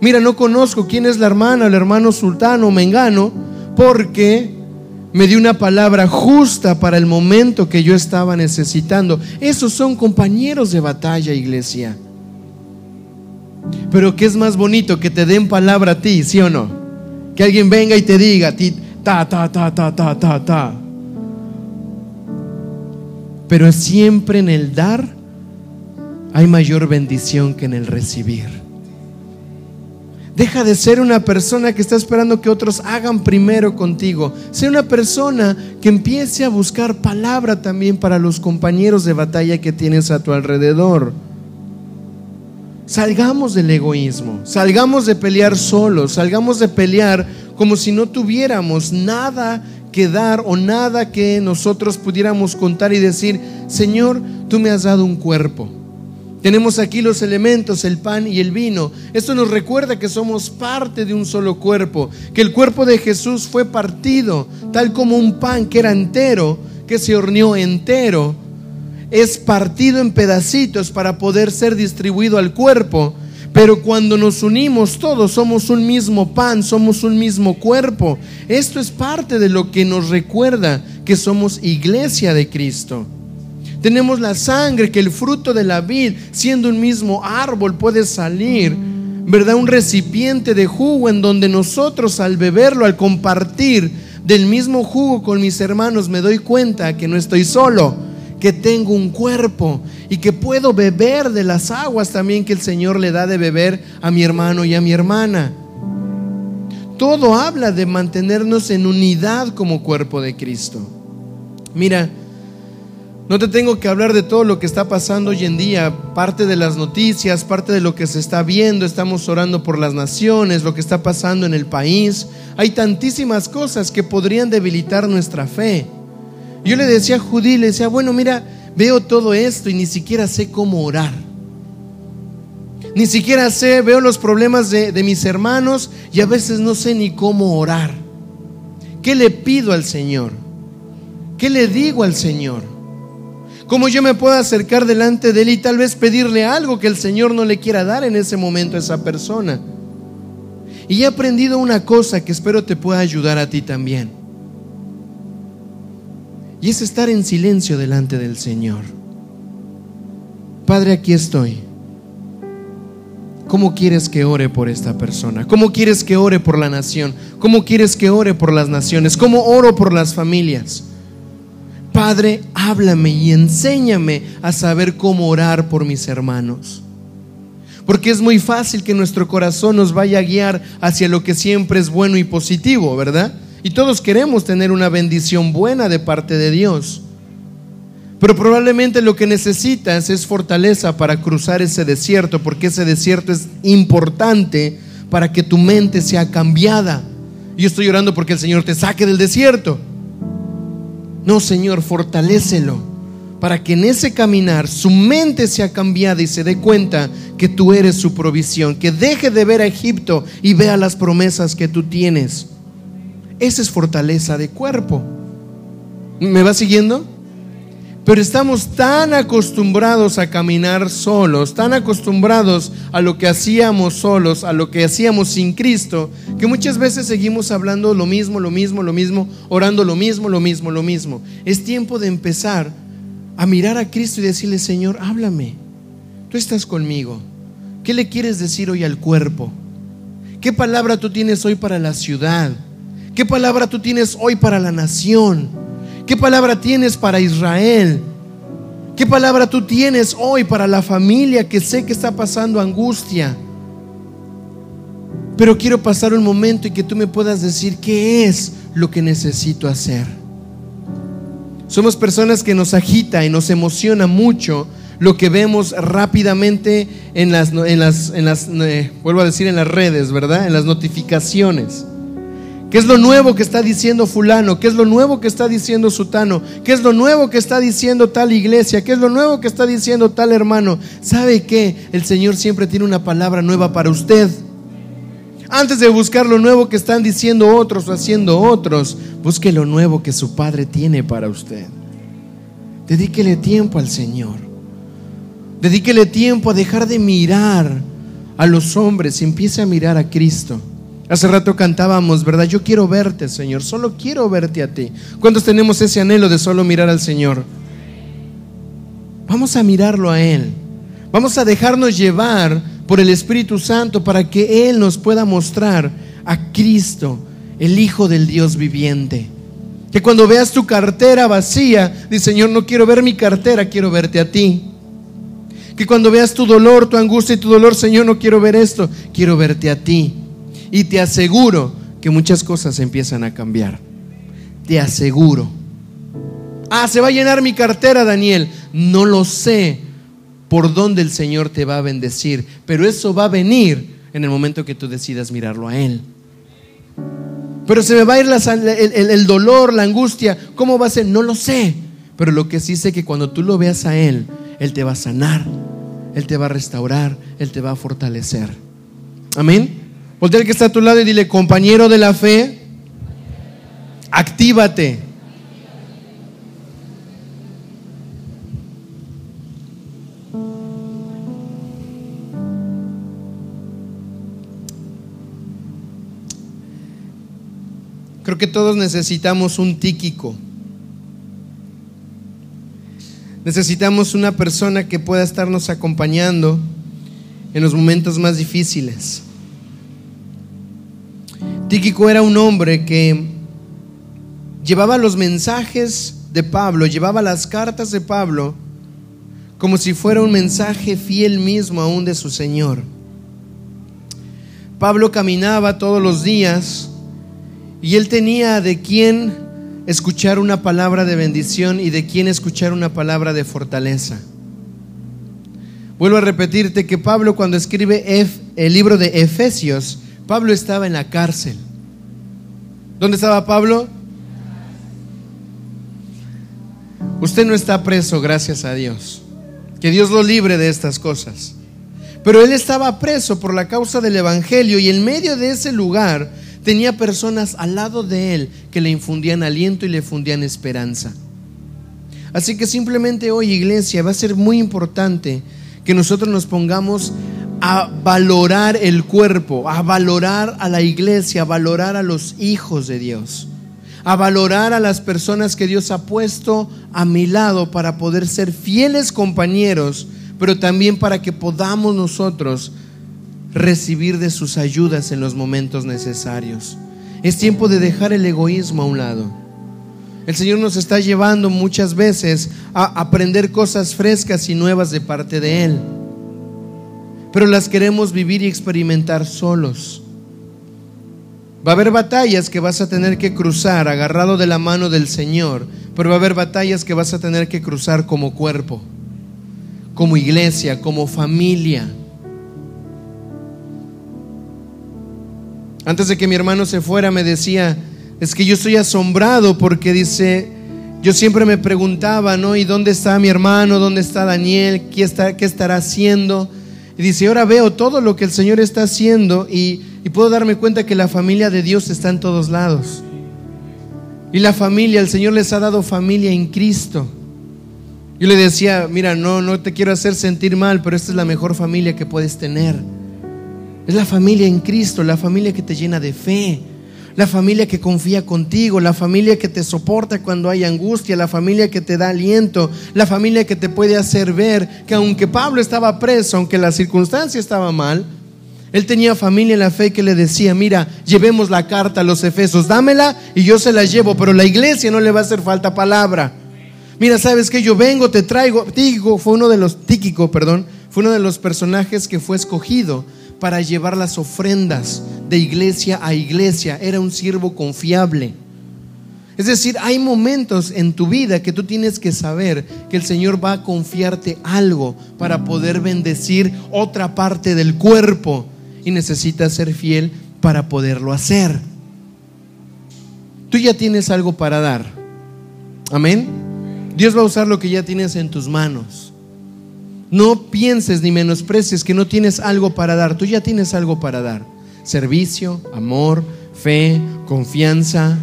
Mira, no conozco quién es la hermana, el hermano sultano mengano, porque me dio una palabra justa para el momento que yo estaba necesitando. Esos son compañeros de batalla, iglesia. Pero ¿qué es más bonito que te den palabra a ti, sí o no? Que alguien venga y te diga ti, ta, ta, ta, ta, ta, ta, ta. Pero siempre en el dar hay mayor bendición que en el recibir. Deja de ser una persona que está esperando que otros hagan primero contigo. Sé una persona que empiece a buscar palabra también para los compañeros de batalla que tienes a tu alrededor. Salgamos del egoísmo, salgamos de pelear solos, salgamos de pelear como si no tuviéramos nada que dar o nada que nosotros pudiéramos contar y decir, Señor, tú me has dado un cuerpo. Tenemos aquí los elementos, el pan y el vino. Esto nos recuerda que somos parte de un solo cuerpo, que el cuerpo de Jesús fue partido, tal como un pan que era entero, que se horneó entero, es partido en pedacitos para poder ser distribuido al cuerpo. Pero cuando nos unimos todos somos un mismo pan, somos un mismo cuerpo. Esto es parte de lo que nos recuerda que somos iglesia de Cristo. Tenemos la sangre, que el fruto de la vid, siendo un mismo árbol, puede salir, ¿verdad? Un recipiente de jugo en donde nosotros al beberlo, al compartir del mismo jugo con mis hermanos, me doy cuenta que no estoy solo, que tengo un cuerpo y que puedo beber de las aguas también que el Señor le da de beber a mi hermano y a mi hermana. Todo habla de mantenernos en unidad como cuerpo de Cristo. Mira, no te tengo que hablar de todo lo que está pasando hoy en día, parte de las noticias, parte de lo que se está viendo, estamos orando por las naciones, lo que está pasando en el país. Hay tantísimas cosas que podrían debilitar nuestra fe. Yo le decía a Judí, le decía, bueno, mira, veo todo esto y ni siquiera sé cómo orar. Ni siquiera sé, veo los problemas de, de mis hermanos y a veces no sé ni cómo orar. ¿Qué le pido al Señor? ¿Qué le digo al Señor? ¿Cómo yo me puedo acercar delante de Él y tal vez pedirle algo que el Señor no le quiera dar en ese momento a esa persona? Y he aprendido una cosa que espero te pueda ayudar a ti también. Y es estar en silencio delante del Señor. Padre, aquí estoy. ¿Cómo quieres que ore por esta persona? ¿Cómo quieres que ore por la nación? ¿Cómo quieres que ore por las naciones? ¿Cómo oro por las familias? Padre, háblame y enséñame a saber cómo orar por mis hermanos. Porque es muy fácil que nuestro corazón nos vaya a guiar hacia lo que siempre es bueno y positivo, ¿verdad? Y todos queremos tener una bendición buena de parte de Dios. Pero probablemente lo que necesitas es fortaleza para cruzar ese desierto, porque ese desierto es importante para que tu mente sea cambiada. Yo estoy orando porque el Señor te saque del desierto. No, Señor, fortalécelo para que en ese caminar su mente sea cambiada y se dé cuenta que tú eres su provisión, que deje de ver a Egipto y vea las promesas que tú tienes. Esa es fortaleza de cuerpo. ¿Me va siguiendo? Pero estamos tan acostumbrados a caminar solos, tan acostumbrados a lo que hacíamos solos, a lo que hacíamos sin Cristo, que muchas veces seguimos hablando lo mismo, lo mismo, lo mismo, orando lo mismo, lo mismo, lo mismo. Es tiempo de empezar a mirar a Cristo y decirle, Señor, háblame. Tú estás conmigo. ¿Qué le quieres decir hoy al cuerpo? ¿Qué palabra tú tienes hoy para la ciudad? ¿Qué palabra tú tienes hoy para la nación? ¿Qué palabra tienes para Israel? ¿Qué palabra tú tienes hoy para la familia que sé que está pasando angustia? Pero quiero pasar un momento y que tú me puedas decir qué es lo que necesito hacer. Somos personas que nos agita y nos emociona mucho lo que vemos rápidamente en las, en las, en las eh, vuelvo a decir, en las redes, ¿verdad? En las notificaciones. ¿Qué es lo nuevo que está diciendo fulano? ¿Qué es lo nuevo que está diciendo sutano? ¿Qué es lo nuevo que está diciendo tal iglesia? ¿Qué es lo nuevo que está diciendo tal hermano? ¿Sabe qué? El Señor siempre tiene una palabra nueva para usted. Antes de buscar lo nuevo que están diciendo otros o haciendo otros, busque lo nuevo que su Padre tiene para usted. Dedíquele tiempo al Señor. Dedíquele tiempo a dejar de mirar a los hombres y empiece a mirar a Cristo. Hace rato cantábamos, ¿verdad? Yo quiero verte, Señor, solo quiero verte a ti. ¿Cuántos tenemos ese anhelo de solo mirar al Señor? Vamos a mirarlo a Él. Vamos a dejarnos llevar por el Espíritu Santo para que Él nos pueda mostrar a Cristo, el Hijo del Dios viviente. Que cuando veas tu cartera vacía, dice Señor, no quiero ver mi cartera, quiero verte a ti. Que cuando veas tu dolor, tu angustia y tu dolor, Señor, no quiero ver esto, quiero verte a ti. Y te aseguro que muchas cosas empiezan a cambiar. Te aseguro. Ah, se va a llenar mi cartera, Daniel. No lo sé por dónde el Señor te va a bendecir, pero eso va a venir en el momento que tú decidas mirarlo a Él. Pero se me va a ir el, el, dolor, la angustia. ¿Cómo va a ser? No lo sé. Pero lo que sí sé que cuando tú lo veas a Él, Él te va a sanar, Él te va a restaurar, Él te va a fortalecer. Amén. Voltea el que está a tu lado y dile, compañero de la fe, actívate. Creo que todos necesitamos un tíquico. Necesitamos una persona que pueda estarnos acompañando en los momentos más difíciles. Tíquico era un hombre que llevaba los mensajes de Pablo, llevaba las cartas de Pablo como si fuera un mensaje fiel mismo aún de su Señor. Pablo caminaba todos los días y él tenía de quién escuchar una palabra de bendición y de quién escuchar una palabra de fortaleza. Vuelvo a repetirte que Pablo cuando escribe el libro de Efesios, Pablo estaba en la cárcel. ¿Dónde estaba Pablo? Usted no está preso, gracias a Dios. Que Dios lo libre de estas cosas. Pero él estaba preso por la causa del Evangelio y en medio de ese lugar tenía personas al lado de él que le infundían aliento y le fundían esperanza. Así que simplemente hoy, iglesia, va a ser muy importante que nosotros nos pongamos a valorar el cuerpo, a valorar a la iglesia, a valorar a los hijos de Dios, a valorar a las personas que Dios ha puesto a mi lado para poder ser fieles compañeros, pero también para que podamos nosotros recibir de sus ayudas en los momentos necesarios. Es tiempo de dejar el egoísmo a un lado. El Señor nos está llevando muchas veces a aprender cosas frescas y nuevas de parte de Él pero las queremos vivir y experimentar solos. Va a haber batallas que vas a tener que cruzar agarrado de la mano del Señor, pero va a haber batallas que vas a tener que cruzar como cuerpo, como iglesia, como familia. Antes de que mi hermano se fuera me decía, es que yo estoy asombrado porque dice, yo siempre me preguntaba, ¿no? ¿Y dónde está mi hermano? ¿Dónde está Daniel? ¿Qué, está, qué estará haciendo? Y dice, ahora veo todo lo que el Señor está haciendo y, y puedo darme cuenta que la familia de Dios está en todos lados. Y la familia, el Señor les ha dado familia en Cristo. Yo le decía, mira, no, no te quiero hacer sentir mal, pero esta es la mejor familia que puedes tener. Es la familia en Cristo, la familia que te llena de fe, la familia que confía contigo, la familia que te soporta cuando hay angustia, la familia que te da aliento, la familia que te puede hacer ver que aunque Pablo estaba preso, aunque la circunstancia estaba mal, él tenía familia en la fe que le decía, mira, llevemos la carta a los Efesos, dámela y yo se la llevo, pero la iglesia no le va a hacer falta palabra. Mira, sabes que yo vengo, te traigo. Tíquico fue uno de los, Tíquico, perdón, fue uno de los personajes que fue escogido para llevar las ofrendas de iglesia a iglesia. Era un siervo confiable. Es decir, hay momentos en tu vida que tú tienes que saber que el Señor va a confiarte algo para poder bendecir otra parte del cuerpo y necesitas ser fiel para poderlo hacer. Tú ya tienes algo para dar. Amén. Dios va a usar lo que ya tienes en tus manos. No pienses ni menosprecies que no tienes algo para dar. Tú ya tienes algo para dar. Servicio, amor, fe, confianza.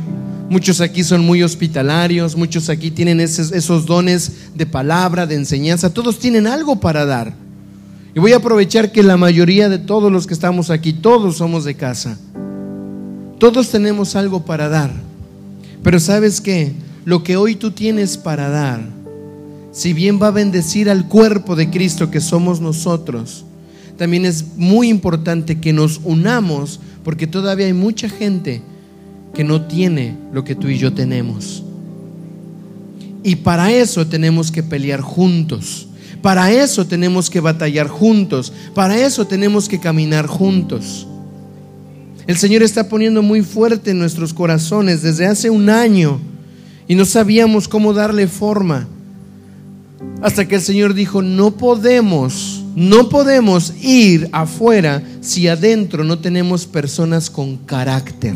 Muchos aquí son muy hospitalarios, muchos aquí tienen esos, esos, dones de palabra, de enseñanza. Todos tienen algo para dar. Y voy a aprovechar que la mayoría de todos los que estamos aquí, todos somos de casa. Todos tenemos algo para dar. Pero sabes qué? Lo que hoy tú tienes para dar si bien va a bendecir al cuerpo de Cristo que somos nosotros, también es muy importante que nos unamos porque todavía hay mucha gente que no tiene lo que tú y yo tenemos. Y para eso tenemos que pelear juntos. Para eso tenemos que batallar juntos. Para eso tenemos que caminar juntos. El Señor está poniendo muy fuerte en nuestros corazones desde hace un año y no sabíamos cómo darle forma. Hasta que el Señor dijo, no podemos, no podemos ir afuera si adentro no tenemos personas con carácter.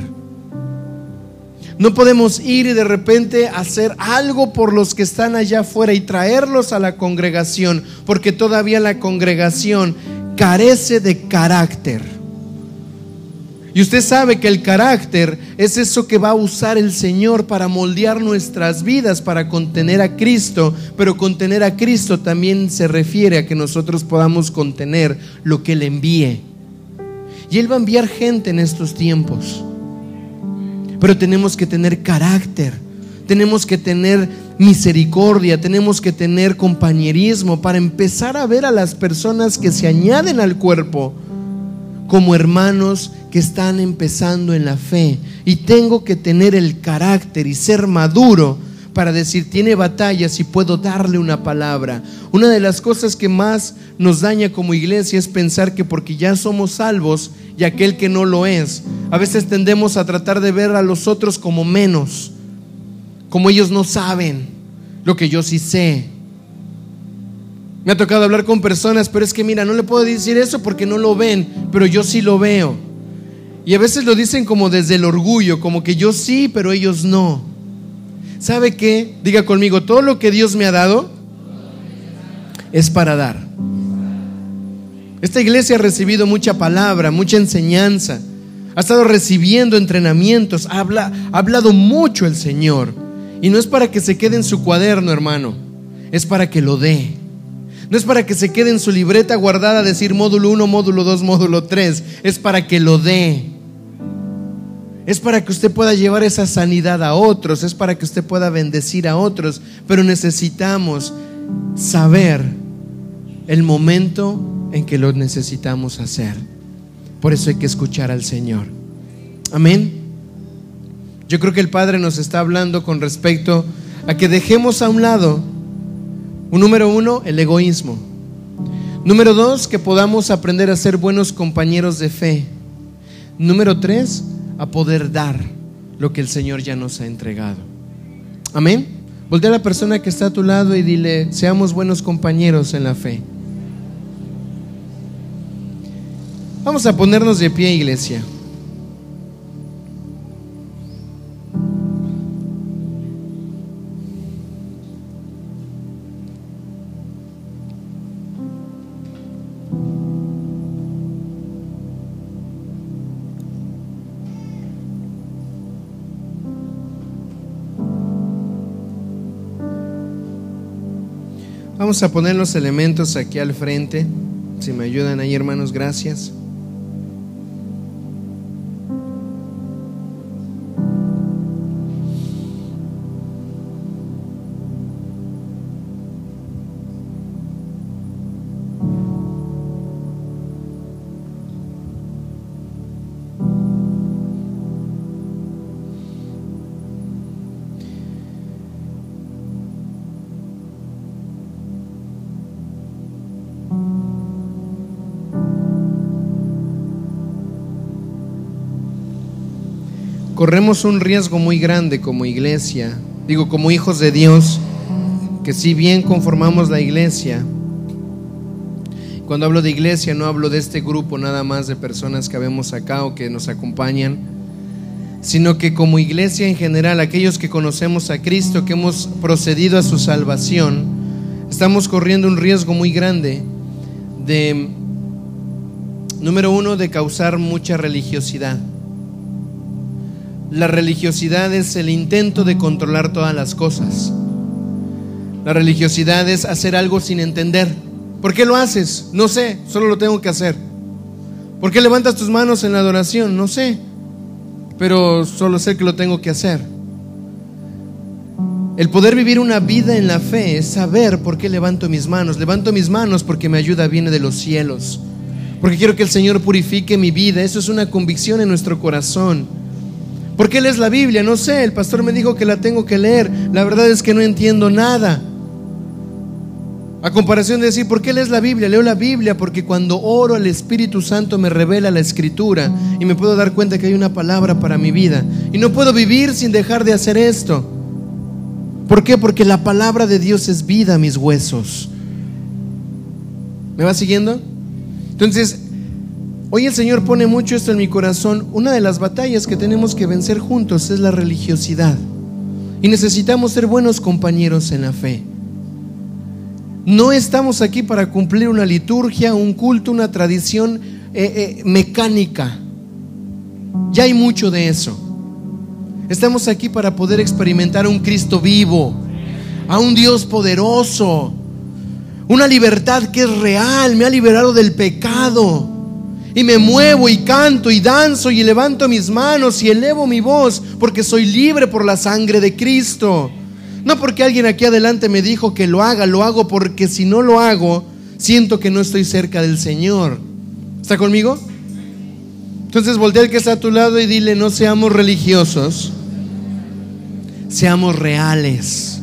No podemos ir y de repente hacer algo por los que están allá afuera y traerlos a la congregación, porque todavía la congregación carece de carácter. Y usted sabe que el carácter es eso que va a usar el Señor para moldear nuestras vidas, para contener a Cristo. Pero contener a Cristo también se refiere a que nosotros podamos contener lo que Él envíe. Y Él va a enviar gente en estos tiempos. Pero tenemos que tener carácter, tenemos que tener misericordia, tenemos que tener compañerismo para empezar a ver a las personas que se añaden al cuerpo como hermanos que están empezando en la fe. Y tengo que tener el carácter y ser maduro para decir, tiene batallas y puedo darle una palabra. Una de las cosas que más nos daña como iglesia es pensar que porque ya somos salvos y aquel que no lo es, a veces tendemos a tratar de ver a los otros como menos, como ellos no saben lo que yo sí sé. Me ha tocado hablar con personas, pero es que mira, no le puedo decir eso porque no lo ven, pero yo sí lo veo. Y a veces lo dicen como desde el orgullo, como que yo sí, pero ellos no. ¿Sabe qué? Diga conmigo, todo lo que Dios me ha dado es para dar. Esta iglesia ha recibido mucha palabra, mucha enseñanza, ha estado recibiendo entrenamientos, ha, ha hablado mucho el Señor. Y no es para que se quede en su cuaderno, hermano, es para que lo dé. No es para que se quede en su libreta guardada decir módulo 1, módulo 2, módulo 3. Es para que lo dé. Es para que usted pueda llevar esa sanidad a otros. Es para que usted pueda bendecir a otros. Pero necesitamos saber el momento en que lo necesitamos hacer. Por eso hay que escuchar al Señor. Amén. Yo creo que el Padre nos está hablando con respecto a que dejemos a un lado un número uno, el egoísmo. Número dos, que podamos aprender a ser buenos compañeros de fe. Número tres, a poder dar lo que el Señor ya nos ha entregado. Amén. Voltea a la persona que está a tu lado y dile, seamos buenos compañeros en la fe. Vamos a ponernos de pie, iglesia. Vamos a poner los elementos aquí al frente. Si me ayudan ahí, hermanos, gracias. Corremos un riesgo muy grande como iglesia, digo como hijos de Dios, que si bien conformamos la iglesia, cuando hablo de iglesia no hablo de este grupo nada más de personas que vemos acá o que nos acompañan, sino que como iglesia en general, aquellos que conocemos a Cristo, que hemos procedido a su salvación, estamos corriendo un riesgo muy grande de, número uno, de causar mucha religiosidad. La religiosidad es el intento de controlar todas las cosas. La religiosidad es hacer algo sin entender. ¿Por qué lo haces? No sé, solo lo tengo que hacer. ¿Por qué levantas tus manos en la adoración? No sé, pero solo sé que lo tengo que hacer. El poder vivir una vida en la fe es saber por qué levanto mis manos. Levanto mis manos porque mi ayuda viene de los cielos. Porque quiero que el Señor purifique mi vida. Eso es una convicción en nuestro corazón. ¿Por qué lees la Biblia? No sé, el pastor me dijo que la tengo que leer. La verdad es que no entiendo nada. A comparación de decir, ¿por qué lees la Biblia? Leo la Biblia porque cuando oro el Espíritu Santo me revela la escritura y me puedo dar cuenta que hay una palabra para mi vida. Y no puedo vivir sin dejar de hacer esto. ¿Por qué? Porque la palabra de Dios es vida a mis huesos. ¿Me va siguiendo? Entonces, Hoy el Señor pone mucho esto en mi corazón. Una de las batallas que tenemos que vencer juntos es la religiosidad. Y necesitamos ser buenos compañeros en la fe. No estamos aquí para cumplir una liturgia, un culto, una tradición eh, eh, mecánica. Ya hay mucho de eso. Estamos aquí para poder experimentar a un Cristo vivo, a un Dios poderoso, una libertad que es real, me ha liberado del pecado y me muevo y canto y danzo y levanto mis manos y elevo mi voz porque soy libre por la sangre de Cristo. No porque alguien aquí adelante me dijo que lo haga, lo hago porque si no lo hago, siento que no estoy cerca del Señor. ¿Está conmigo? Entonces voltea al que está a tu lado y dile, no seamos religiosos, seamos reales.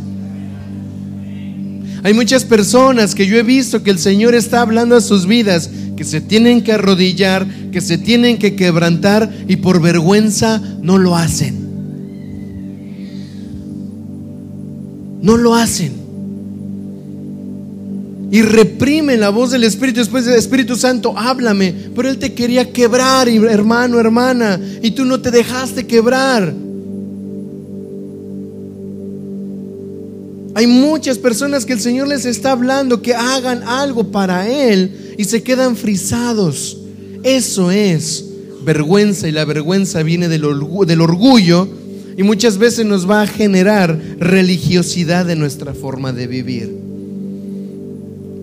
Hay muchas personas que yo he visto que el Señor está hablando a sus vidas que se tienen que arrodillar, que se tienen que quebrantar y por vergüenza no lo hacen. No lo hacen. Y reprimen la voz del Espíritu. Después del Espíritu Santo, háblame. Pero Él te quería quebrar, hermano, hermana. Y tú no te dejaste quebrar. Hay muchas personas que el Señor les está hablando que hagan algo para Él y se quedan frisados. Eso es vergüenza y la vergüenza viene del, orgullo y muchas veces nos va a generar religiosidad en nuestra forma de vivir.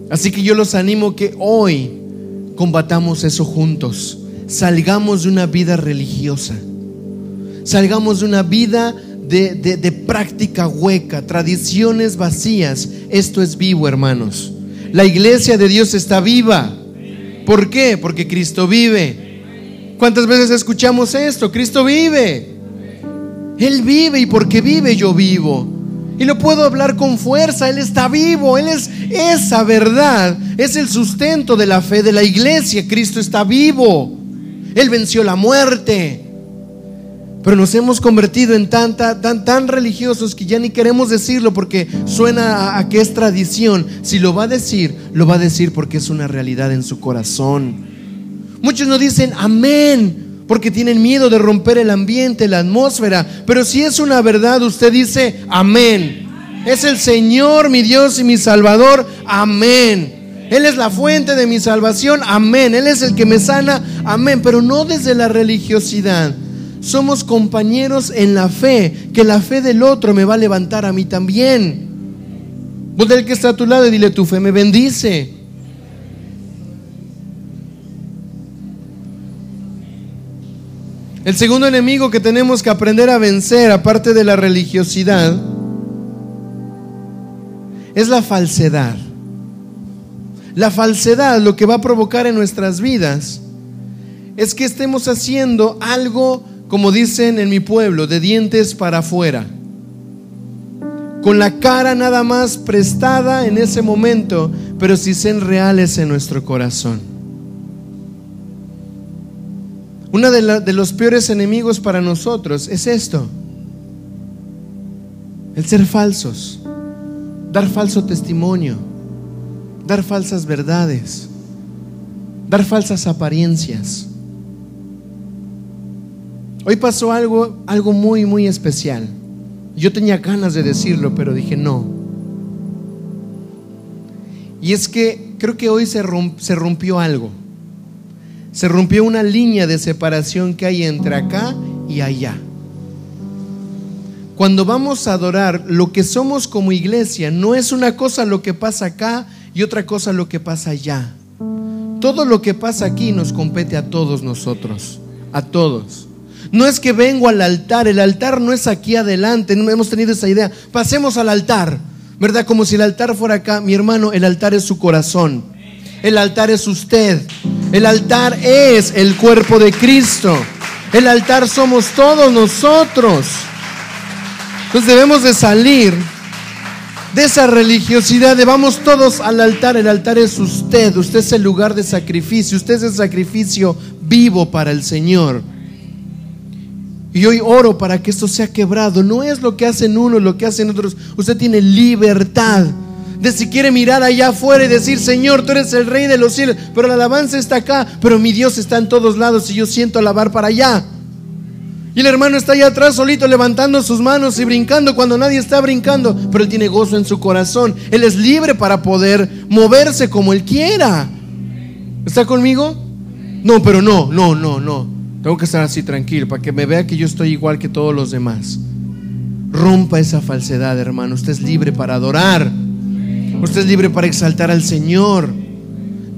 Así que yo los animo que hoy combatamos eso juntos. Salgamos de una vida religiosa. Salgamos de una vida de, práctica hueca, tradiciones vacías. Esto es vivo, hermanos. La iglesia de Dios está viva. ¿Por qué? Porque Cristo vive. ¿Cuántas veces escuchamos esto? Cristo vive. Él vive y porque vive yo vivo. Y lo puedo hablar con fuerza. Él está vivo. Él es esa verdad. Es el sustento de la fe de la iglesia. Cristo está vivo. Él venció la muerte. Pero nos hemos convertido en tan, tan, tan religiosos que ya ni queremos decirlo porque suena a, que es tradición. Si lo va a decir, lo va a decir porque es una realidad en su corazón. Muchos no dicen amén porque tienen miedo de romper el ambiente, la atmósfera. Pero si es una verdad, usted dice amén. Es el Señor, mi Dios y mi Salvador. Amén. Él es la fuente de mi salvación. Amén. Él es el que me sana. Amén. Pero no desde la religiosidad somos compañeros en la fe, que la fe del otro me va a levantar a mí también. Vos del que está a tu lado y dile, tu fe me bendice. El segundo enemigo que tenemos que aprender a vencer, aparte de la religiosidad, es la falsedad. La falsedad lo que va a provocar en nuestras vidas es que estemos haciendo algo como dicen en mi pueblo, de dientes para afuera, con la cara nada más prestada en ese momento, pero si sean reales en nuestro corazón. Uno de, de los peores enemigos para nosotros es esto, el ser falsos, dar falso testimonio, dar falsas verdades, dar falsas apariencias. Hoy pasó algo, algo muy, muy especial. Yo tenía ganas de decirlo, pero dije no. Y es que creo que hoy se, se rompió algo. Se rompió una línea de separación que hay entre acá y allá. Cuando vamos a adorar, lo que somos como iglesia no es una cosa lo que pasa acá y otra cosa lo que pasa allá. Todo lo que pasa aquí nos compete a todos nosotros, a todos. No es que vengo al altar, el altar no es aquí adelante, no hemos tenido esa idea. Pasemos al altar, ¿verdad? Como si el altar fuera acá. Mi hermano, el altar es su corazón. El altar es usted. El altar es el cuerpo de Cristo. El altar somos todos nosotros. Entonces debemos de salir de esa religiosidad de vamos todos al altar. El altar es usted. Usted es el lugar de sacrificio. Usted es el sacrificio vivo para el Señor. Y hoy oro para que esto sea quebrado. No es lo que hacen unos, lo que hacen otros. Usted tiene libertad de si quiere mirar allá afuera y decir, Señor, tú eres el rey de los cielos, pero la alabanza está acá, pero mi Dios está en todos lados y yo siento alabar para allá. Y el hermano está allá atrás solito levantando sus manos y brincando cuando nadie está brincando, pero él tiene gozo en su corazón. Él es libre para poder moverse como él quiera. ¿Está conmigo? No, pero no, no, no, no. Tengo que estar así tranquilo para que me vea que yo estoy igual que todos los demás. Rompa esa falsedad, hermano. Usted es libre para adorar. Usted es libre para exaltar al Señor.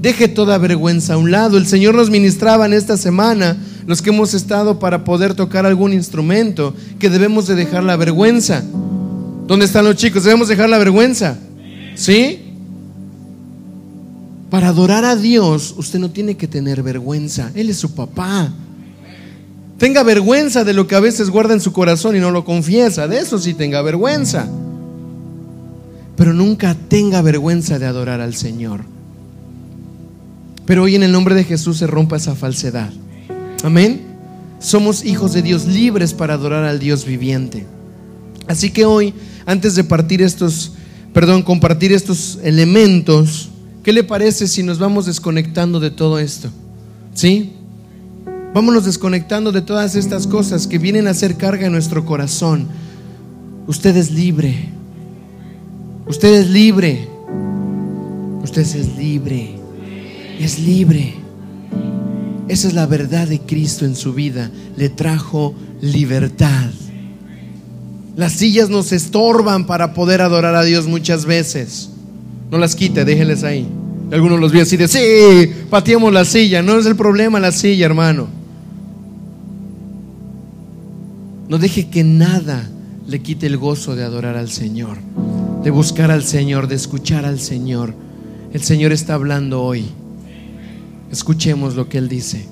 Deje toda vergüenza a un lado. El Señor nos ministraba en esta semana, los que hemos estado para poder tocar algún instrumento, que debemos de dejar la vergüenza. ¿Dónde están los chicos? Debemos dejar la vergüenza. ¿Sí? Para adorar a Dios, usted no tiene que tener vergüenza. Él es su papá. Tenga vergüenza de lo que a veces guarda en su corazón y no lo confiesa. De eso sí tenga vergüenza. Pero nunca tenga vergüenza de adorar al Señor. Pero hoy en el nombre de Jesús se rompa esa falsedad. Amén. Somos hijos de Dios libres para adorar al Dios viviente. Así que hoy, antes de partir estos, perdón, compartir estos elementos, ¿qué le parece si nos vamos desconectando de todo esto? ¿Sí? Vámonos desconectando de todas estas cosas que vienen a hacer carga en nuestro corazón. Usted es libre. Usted es libre. Usted es libre. Es libre. Esa es la verdad de Cristo en su vida. Le trajo libertad. Las sillas nos estorban para poder adorar a Dios muchas veces. No las quite, déjenles ahí. Algunos los vi así de, sí, pateamos la silla. No es el problema la silla, hermano. No deje que nada le quite el gozo de adorar al Señor, de buscar al Señor, de escuchar al Señor. El Señor está hablando hoy. Escuchemos lo que Él dice.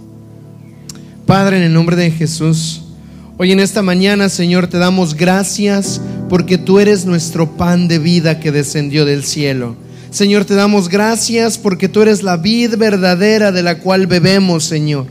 Padre, en el nombre de Jesús, hoy en esta mañana, Señor, te damos gracias porque tú eres nuestro pan de vida que descendió del cielo. Señor, te damos gracias porque tú eres la vid verdadera de la cual bebemos, Señor.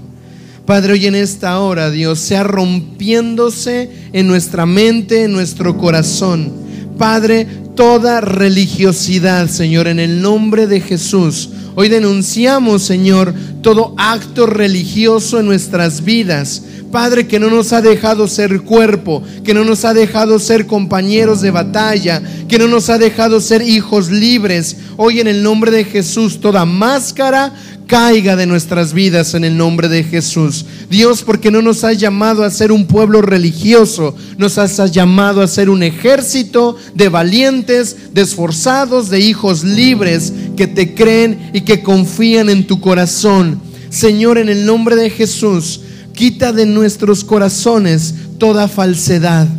Padre, hoy en esta hora, Dios, sea rompiéndose en nuestra mente, en nuestro corazón. Padre, toda religiosidad, Señor, en el nombre de Jesús. Hoy denunciamos, Señor, todo acto religioso en nuestras vidas. Padre, que no nos ha dejado ser cuerpo, que no nos ha dejado ser compañeros de batalla, que no nos ha dejado ser hijos libres. Hoy en el nombre de Jesús, toda máscara caiga de nuestras vidas en el nombre de Jesús. Dios, porque no nos has llamado a ser un pueblo religioso, nos has llamado a ser un ejército de valientes, de esforzados, de hijos libres que te creen y que confían en tu corazón. Señor, en el nombre de Jesús, quita de nuestros corazones toda falsedad,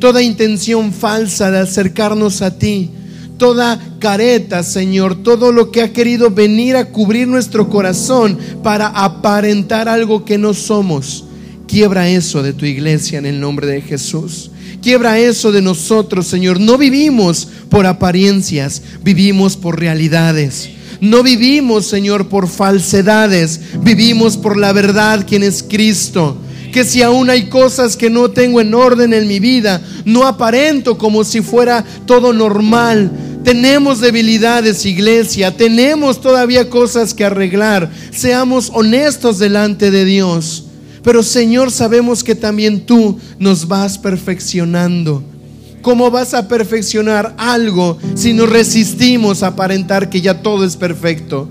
toda intención falsa de acercarnos a ti toda careta, Señor, todo lo que ha querido venir a cubrir nuestro corazón para aparentar algo que no somos. Quiebra eso de tu iglesia en el nombre de Jesús. Quiebra eso de nosotros, Señor. No vivimos por apariencias, vivimos por realidades. No vivimos, Señor, por falsedades, vivimos por la verdad, quien es Cristo que si aún hay cosas que no tengo en orden en mi vida, no aparento como si fuera todo normal. Tenemos debilidades, iglesia, tenemos todavía cosas que arreglar. Seamos honestos delante de Dios. Pero Señor, sabemos que también tú nos vas perfeccionando. ¿Cómo vas a perfeccionar algo si nos resistimos a aparentar que ya todo es perfecto?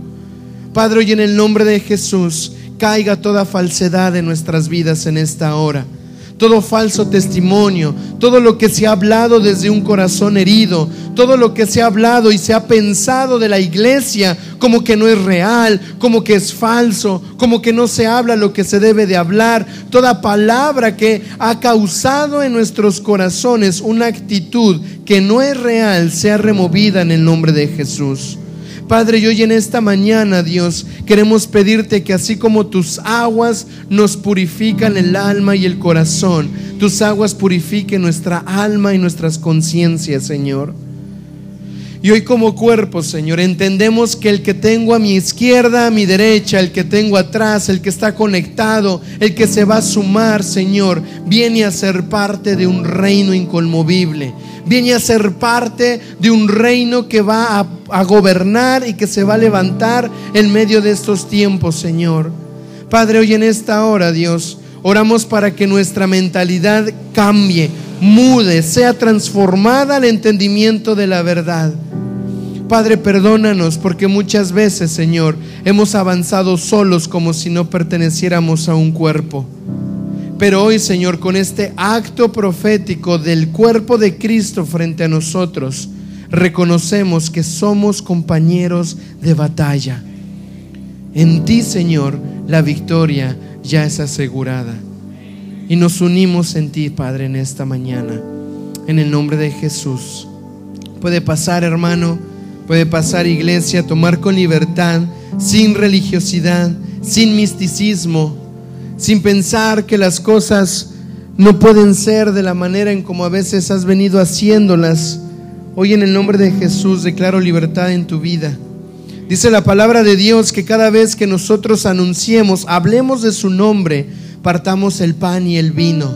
Padre, hoy en el nombre de Jesús, caiga toda falsedad en nuestras vidas en esta hora. Todo falso testimonio, todo lo que se ha hablado desde un corazón herido, todo lo que se ha hablado y se ha pensado de la iglesia como que no es real, como que es falso, como que no se habla lo que se debe de hablar, toda palabra que ha causado en nuestros corazones una actitud que no es real sea removida en el nombre de Jesús. Padre, y hoy en esta mañana, Dios, queremos pedirte que así como tus aguas nos purifican el alma y el corazón, tus aguas purifiquen nuestra alma y nuestras conciencias, Señor. Y hoy como cuerpo, Señor, entendemos que el que tengo a mi izquierda, a mi derecha, el que tengo atrás, el que está conectado, el que se va a sumar, Señor, viene a ser parte de un reino inconmovible viene a ser parte de un reino que va a, gobernar y que se va a levantar en medio de estos tiempos, Señor. Padre, hoy en esta hora, Dios, oramos para que nuestra mentalidad cambie, mude, sea transformada al entendimiento de la verdad. Padre, perdónanos porque muchas veces, Señor, hemos avanzado solos como si no perteneciéramos a un cuerpo. Pero hoy, Señor, con este acto profético del cuerpo de Cristo frente a nosotros, reconocemos que somos compañeros de batalla. En ti, Señor, la victoria ya es asegurada. Y nos unimos en ti, Padre, en esta mañana. En el nombre de Jesús. Puede pasar, hermano, puede pasar, iglesia, tomar con libertad, sin religiosidad, sin misticismo sin pensar que las cosas no pueden ser de la manera en como a veces has venido haciéndolas. Hoy en el nombre de Jesús declaro libertad en tu vida. Dice la palabra de Dios que cada vez que nosotros anunciemos, hablemos de su nombre, partamos el pan y el vino.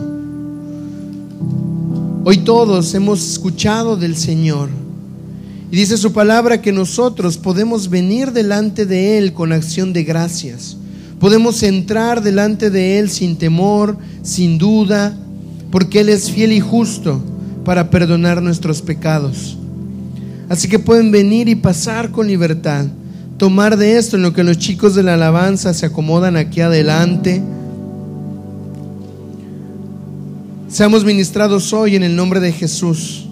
Hoy todos hemos escuchado del Señor. Y dice su palabra que nosotros podemos venir delante de Él con acción de gracias. Podemos entrar delante de Él sin temor, sin duda, porque Él es fiel y justo para perdonar nuestros pecados. Así que pueden venir y pasar con libertad, tomar de esto en lo que los chicos de la alabanza se acomodan aquí adelante. Seamos ministrados hoy en el nombre de Jesús.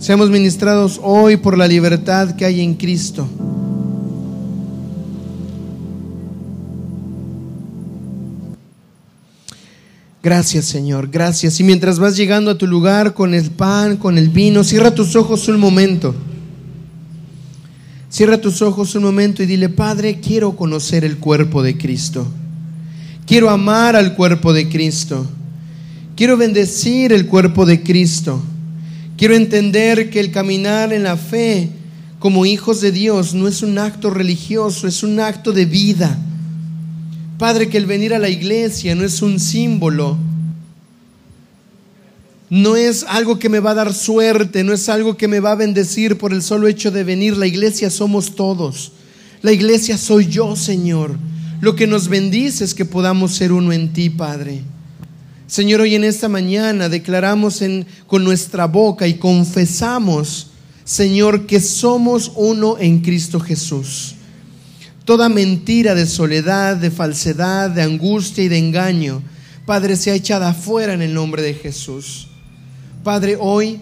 Seamos ministrados hoy por la libertad que hay en Cristo. Gracias Señor, gracias. Y mientras vas llegando a tu lugar con el pan, con el vino, cierra tus ojos un momento. Cierra tus ojos un momento y dile, Padre, quiero conocer el cuerpo de Cristo. Quiero amar al cuerpo de Cristo. Quiero bendecir el cuerpo de Cristo. Quiero entender que el caminar en la fe como hijos de Dios no es un acto religioso, es un acto de vida Padre, que el venir a la iglesia no es un símbolo, no es algo que me va a dar suerte, no es algo que me va a bendecir por el solo hecho de venir. La iglesia somos todos. La iglesia soy yo, Señor. Lo que nos bendice es que podamos ser uno en ti, Padre. Señor, hoy en esta mañana declaramos con nuestra boca y confesamos, Señor, que somos uno en Cristo Jesús. Toda mentira de soledad, de falsedad, de angustia y de engaño, Padre, sea echada afuera en el nombre de Jesús. Padre, hoy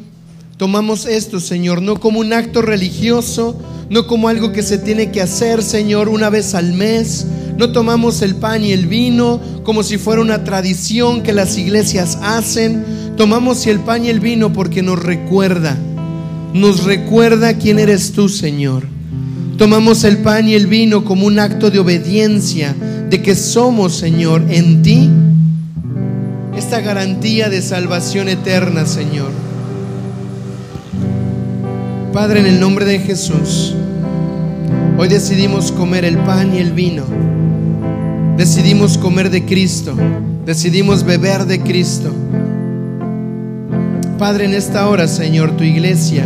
tomamos esto, Señor, no como un acto religioso, no como algo que se tiene que hacer, Señor, una vez al mes. No tomamos el pan y el vino como si fuera una tradición que las iglesias hacen. Tomamos el pan y el vino porque nos recuerda, nos recuerda quién eres tú, Señor. Tomamos el pan y el vino como un acto de obediencia, de que somos, Señor, en ti esta garantía de salvación eterna, Señor. Padre, en el nombre de Jesús, hoy decidimos comer el pan y el vino. Decidimos comer de Cristo. Decidimos beber de Cristo. Padre, en esta hora, Señor, tu iglesia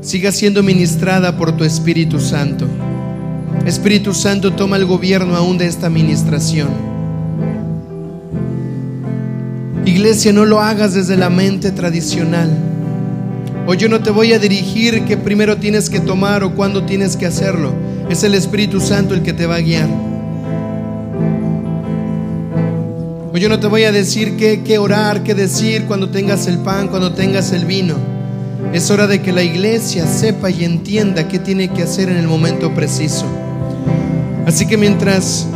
siga siendo ministrada por tu Espíritu Santo. Espíritu Santo, toma el gobierno aún de esta administración. Iglesia, no lo hagas desde la mente tradicional. O yo no te voy a dirigir que primero tienes que tomar o cuándo tienes que hacerlo. Es el Espíritu Santo el que te va a guiar. O yo no te voy a decir qué, qué orar, qué decir cuando tengas el pan, cuando tengas el vino. Es hora de que la iglesia sepa y entienda qué tiene que hacer en el momento preciso. Así que mientras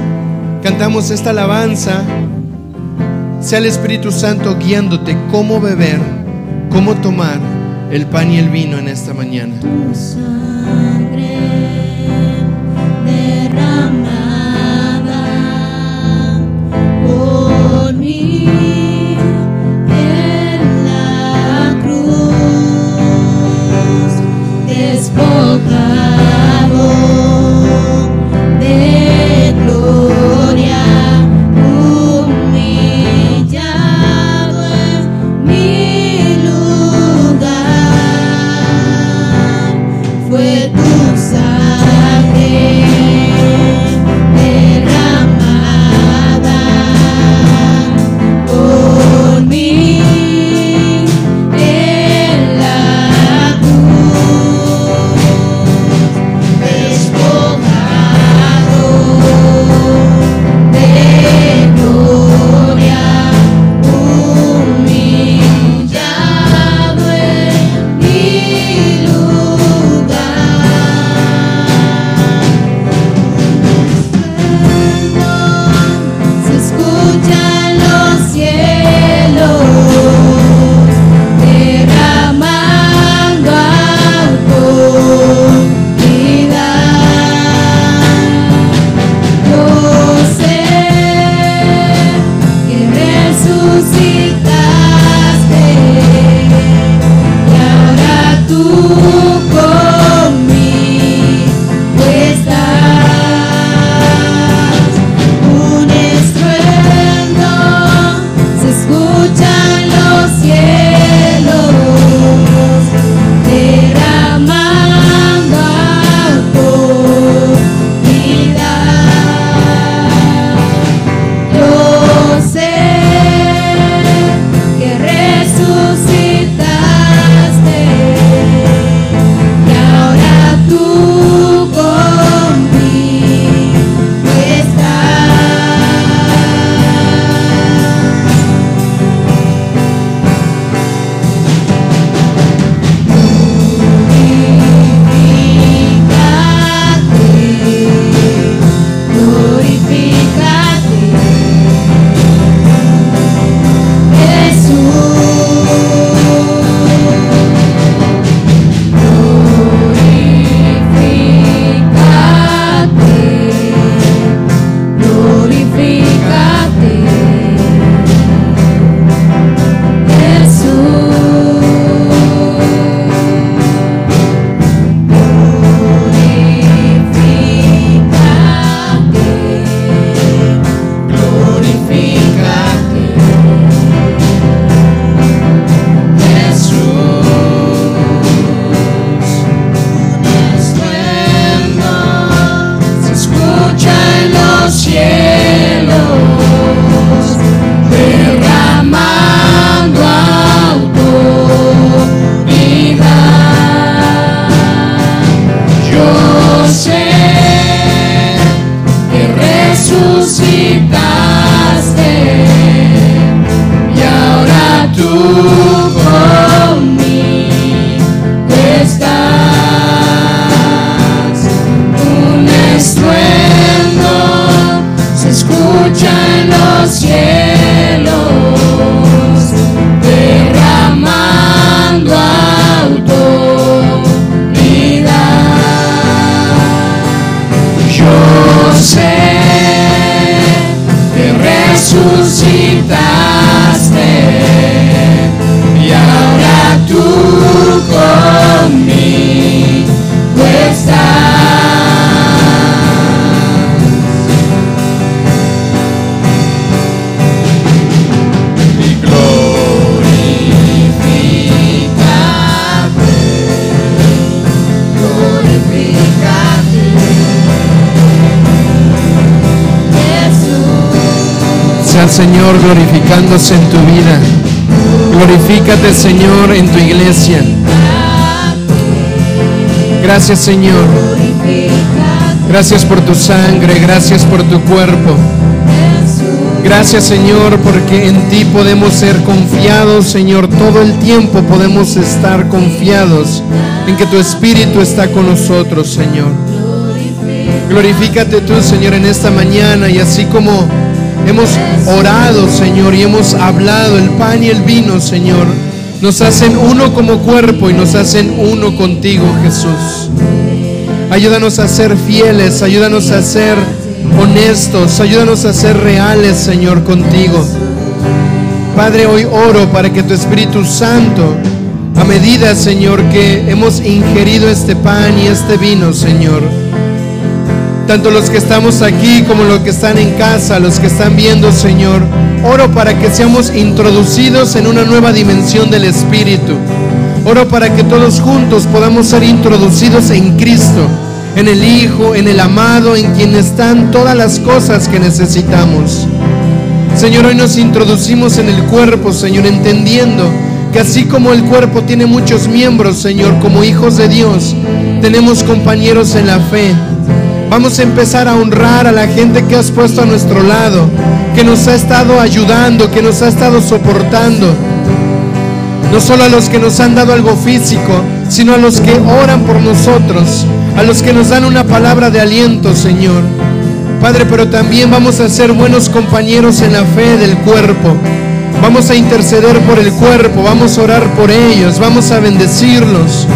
cantamos esta alabanza, sea el Espíritu Santo guiándote cómo beber, cómo tomar el pan y el vino en esta mañana. Señor glorificándose en tu vida. Glorifícate, Señor, en tu iglesia. Gracias, Señor. Gracias por tu sangre, gracias por tu cuerpo. Gracias, Señor, porque en ti podemos ser confiados, Señor. Todo el tiempo podemos estar confiados en que tu Espíritu está con nosotros, Señor. Glorifícate tú, Señor, en esta mañana y así como hemos orado, Señor, y hemos hablado, el pan y el vino, Señor, nos hacen uno como cuerpo y nos hacen uno contigo, Jesús. Ayúdanos a ser fieles, ayúdanos a ser honestos, ayúdanos a ser reales, Señor, contigo. Padre, hoy oro para que tu Espíritu Santo, a medida, Señor, que hemos ingerido este pan y este vino, Señor, tanto los que estamos aquí como los que están en casa, los que están viendo, Señor, oro para que seamos introducidos en una nueva dimensión del Espíritu. Oro para que todos juntos podamos ser introducidos en Cristo, en el Hijo, en el amado, en quien están todas las cosas que necesitamos. Señor, hoy nos introducimos en el cuerpo, Señor, entendiendo que así como el cuerpo tiene muchos miembros, Señor, como hijos de Dios, tenemos compañeros en la fe. Vamos a empezar a honrar a la gente que has puesto a nuestro lado, que nos ha estado ayudando, que nos ha estado soportando. No solo a los que nos han dado algo físico, sino a los que oran por nosotros, a los que nos dan una palabra de aliento, Señor. Padre, pero también vamos a ser buenos compañeros en la fe del cuerpo. Vamos a interceder por el cuerpo, vamos a orar por ellos, vamos a bendecirlos.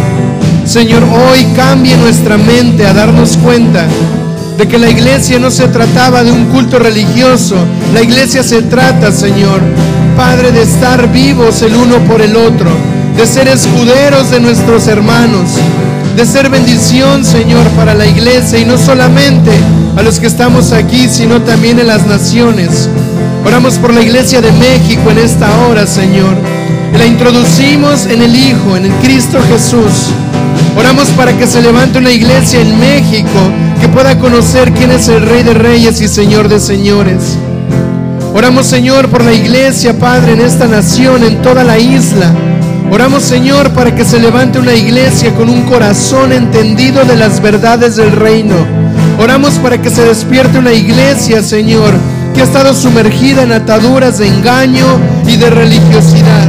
Señor, hoy cambie nuestra mente a darnos cuenta de que la iglesia no se trataba de un culto religioso, la iglesia se trata, Señor, Padre, de estar vivos el uno por el otro, de ser escuderos de nuestros hermanos, de ser bendición, Señor, para la iglesia y no solamente a los que estamos aquí, sino también en las naciones. Oramos por la iglesia de México en esta hora, Señor. La introducimos en el Hijo, en el Cristo Jesús. Oramos para que se levante una iglesia en México que pueda conocer quién es el Rey de Reyes y Señor de Señores. Oramos, Señor, por la iglesia, Padre, en esta nación, en toda la isla. Oramos, Señor, para que se levante una iglesia con un corazón entendido de las verdades del reino. Oramos para que se despierte una iglesia, Señor, que ha estado sumergida en ataduras de engaño y de religiosidad.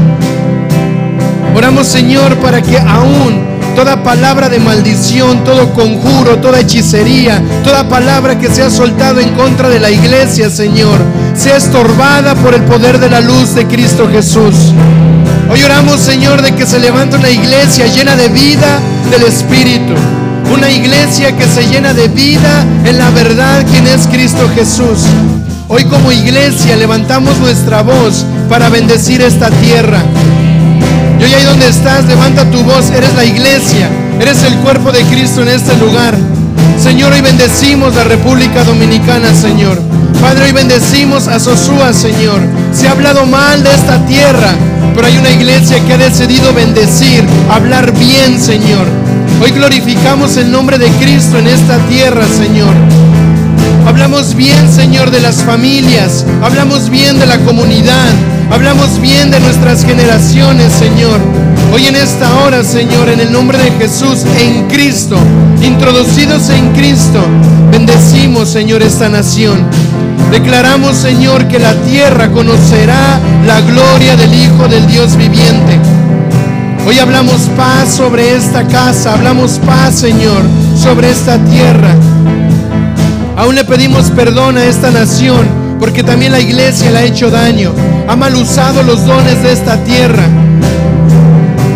Oramos, Señor, para que aún toda palabra de maldición, todo conjuro, toda hechicería, toda palabra que se ha soltado en contra de la iglesia, Señor, sea estorbada por el poder de la luz de Cristo Jesús. Hoy oramos, Señor, de que se levante una iglesia llena de vida del Espíritu. Una iglesia que se llena de vida en la verdad, quien es Cristo Jesús. Hoy como iglesia levantamos nuestra voz para bendecir esta tierra. Y hoy ahí donde estás, levanta tu voz, eres la iglesia, eres el cuerpo de Cristo en este lugar. Señor, hoy bendecimos la República Dominicana, Señor. Padre, hoy bendecimos a Sosúa, Señor. Se ha hablado mal de esta tierra, pero hay una iglesia que ha decidido bendecir, hablar bien, Señor. Hoy glorificamos el nombre de Cristo en esta tierra, Señor. Hablamos bien, Señor, de las familias. Hablamos bien de la comunidad. Hablamos bien de nuestras generaciones, Señor. Hoy en esta hora, Señor, en el nombre de Jesús, en Cristo, introducidos en Cristo, bendecimos, Señor, esta nación. Declaramos, Señor, que la tierra conocerá la gloria del Hijo del Dios viviente. Hoy hablamos paz sobre esta casa, hablamos paz, Señor, sobre esta tierra. Aún le pedimos perdón a esta nación, porque también la iglesia le ha hecho daño, ha mal usado los dones de esta tierra.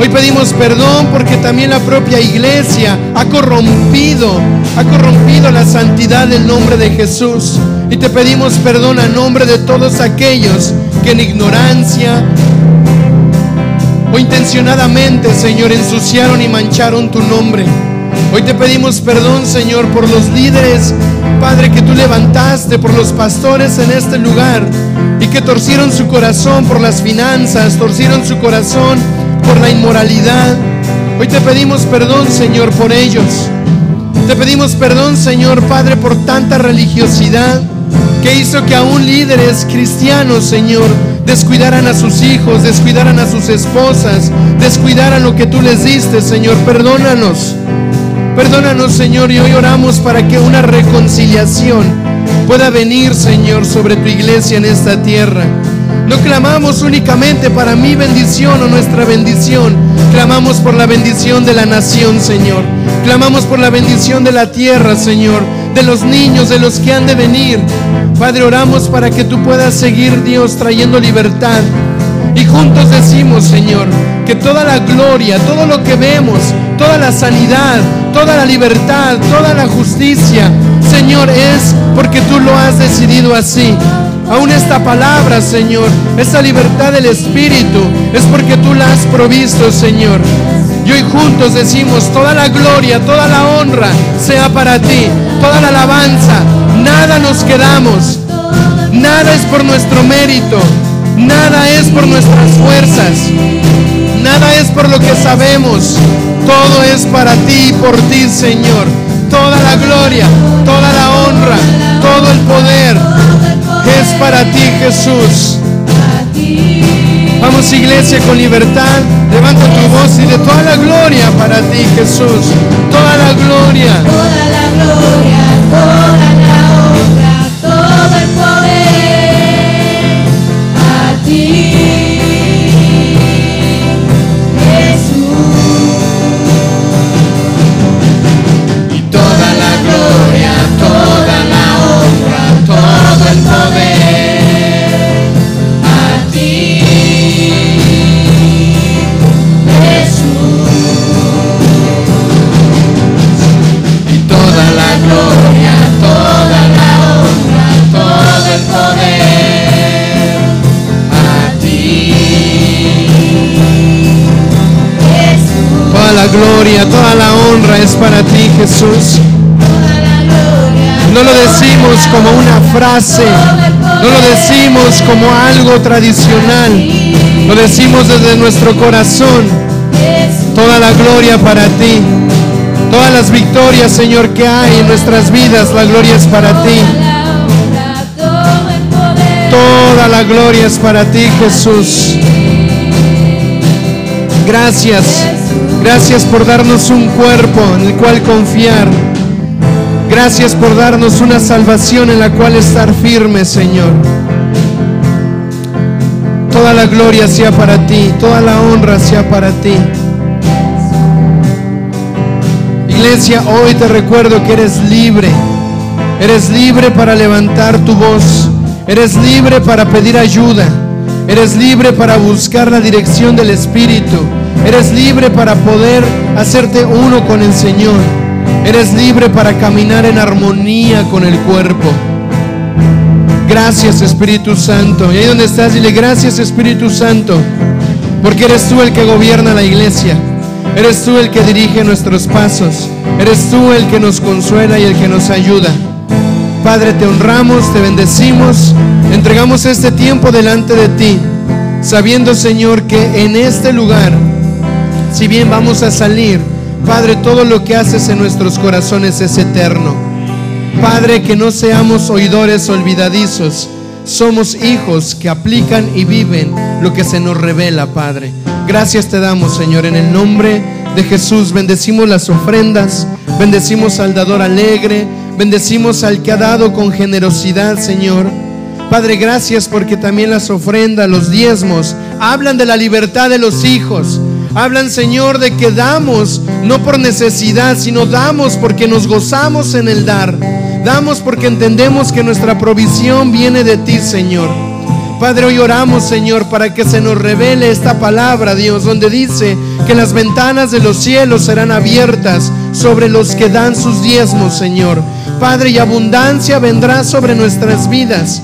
Hoy pedimos perdón porque también la propia iglesia ha corrompido, ha corrompido la santidad del nombre de Jesús. Y te pedimos perdón a nombre de todos aquellos que en ignorancia o intencionadamente, Señor, ensuciaron y mancharon tu nombre. Hoy te pedimos perdón, Señor, por los líderes, Padre, que tú levantaste, por los pastores en este lugar y que torcieron su corazón por las finanzas, torcieron su corazón por la inmoralidad. Hoy te pedimos perdón, Señor, por ellos. Te pedimos perdón, Señor Padre, por tanta religiosidad que hizo que aún líderes cristianos, Señor, descuidaran a sus hijos, descuidaran a sus esposas, descuidaran lo que tú les diste, Señor. Perdónanos. Perdónanos, Señor, y hoy oramos para que una reconciliación pueda venir, Señor, sobre tu iglesia en esta tierra. No clamamos únicamente para mi bendición o nuestra bendición. Clamamos por la bendición de la nación, Señor. Clamamos por la bendición de la tierra, Señor. De los niños, de los que han de venir. Padre, oramos para que tú puedas seguir, Dios, trayendo libertad. Y juntos decimos, Señor, que toda la gloria, todo lo que vemos, toda la sanidad, toda la libertad, toda la justicia, Señor, es porque tú lo has decidido así. Aún esta palabra, Señor, esta libertad del Espíritu, es porque tú la has provisto, Señor. Y hoy juntos decimos, toda la gloria, toda la honra sea para ti, toda la alabanza, nada nos quedamos, nada es por nuestro mérito, nada es por nuestras fuerzas, nada es por lo que sabemos, todo es para ti y por ti, Señor. Toda la gloria, toda la honra, todo el poder es para ti, Jesús. Vamos iglesia con libertad, levanta tu voz y de toda la gloria para ti, Jesús. Toda la gloria.
Toda la gloria,
como una frase, no lo decimos como algo tradicional, lo decimos desde nuestro corazón. Toda la gloria para ti. Todas las victorias, Señor, que hay en nuestras vidas, la gloria es para ti. Toda la gloria es para ti, Jesús. Gracias. Gracias por darnos un cuerpo en el cual confiar. Gracias por darnos una salvación en la cual estar firme, Señor. Toda la gloria sea para ti, toda la honra sea para ti. Iglesia, hoy te recuerdo que eres libre. Eres libre para levantar tu voz. Eres libre para pedir ayuda. Eres libre para buscar la dirección del Espíritu. Eres libre para poder hacerte uno con el Señor. Eres libre para caminar en armonía con el cuerpo. Gracias Espíritu Santo. Y ahí donde estás, dile gracias Espíritu Santo. Porque eres tú el que gobierna la iglesia. Eres tú el que dirige nuestros pasos. Eres tú el que nos consuela y el que nos ayuda. Padre, te honramos, te bendecimos, entregamos este tiempo delante de ti, sabiendo, Señor, que en este lugar, si bien vamos a salir, Padre, todo lo que haces en nuestros corazones es eterno. Padre, que no seamos oidores olvidadizos, somos hijos que aplican y viven lo que se nos revela, Padre. Gracias te damos, Señor, en el nombre de Jesús. Bendecimos las ofrendas, bendecimos al dador alegre, Bendecimos al que ha dado con generosidad, Señor. Padre, gracias porque también las ofrendas, los diezmos, hablan de la libertad de los hijos. Hablan, Señor, de que damos no por necesidad, sino damos porque nos gozamos en el dar. Damos porque entendemos que nuestra provisión viene de ti, Señor. Padre, hoy oramos, Señor, para que se nos revele esta palabra, Dios, donde dice que las ventanas de los cielos serán abiertas sobre los que dan sus diezmos, Señor. Padre, y abundancia vendrá sobre nuestras vidas.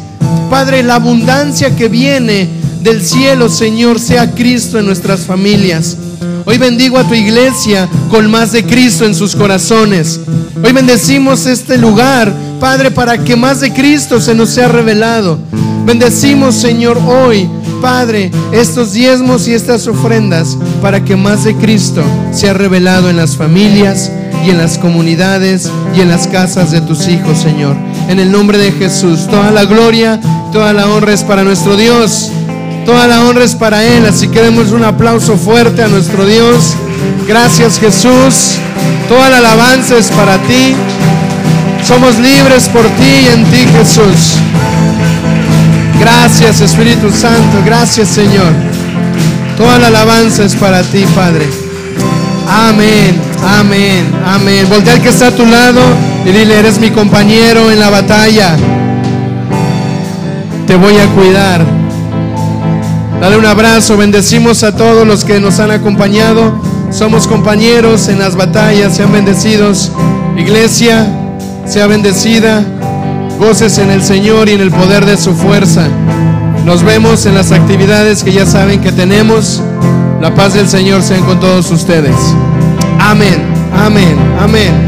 Padre, la abundancia que viene del cielo, Señor, sea Cristo en nuestras familias. Hoy bendigo a tu iglesia con más de Cristo en sus corazones. Hoy bendecimos este lugar, Padre, para que más de Cristo se nos sea revelado. Bendecimos, Señor, hoy, Padre, estos diezmos y estas ofrendas para que más de Cristo sea revelado en las familias y en las comunidades y en las casas de tus hijos, Señor. En el nombre de Jesús, toda la gloria, toda la honra es para nuestro Dios. Toda la honra es para Él, así que demos un aplauso fuerte a nuestro Dios. Gracias Jesús. Toda la alabanza es para ti. Somos libres por ti y en ti Jesús. Gracias Espíritu Santo. Gracias Señor. Toda la alabanza es para ti, Padre. Amén, amén, amén. Voltea al que está a tu lado y dile, eres mi compañero en la batalla. Te voy a cuidar. Dale un abrazo, bendecimos a todos los que nos han acompañado. Somos compañeros en las batallas, sean bendecidos. Iglesia, sea bendecida. Goces en el Señor y en el poder de su fuerza. Nos vemos en las actividades que ya saben que tenemos. La paz del Señor sea con todos ustedes. Amén, amén, amén.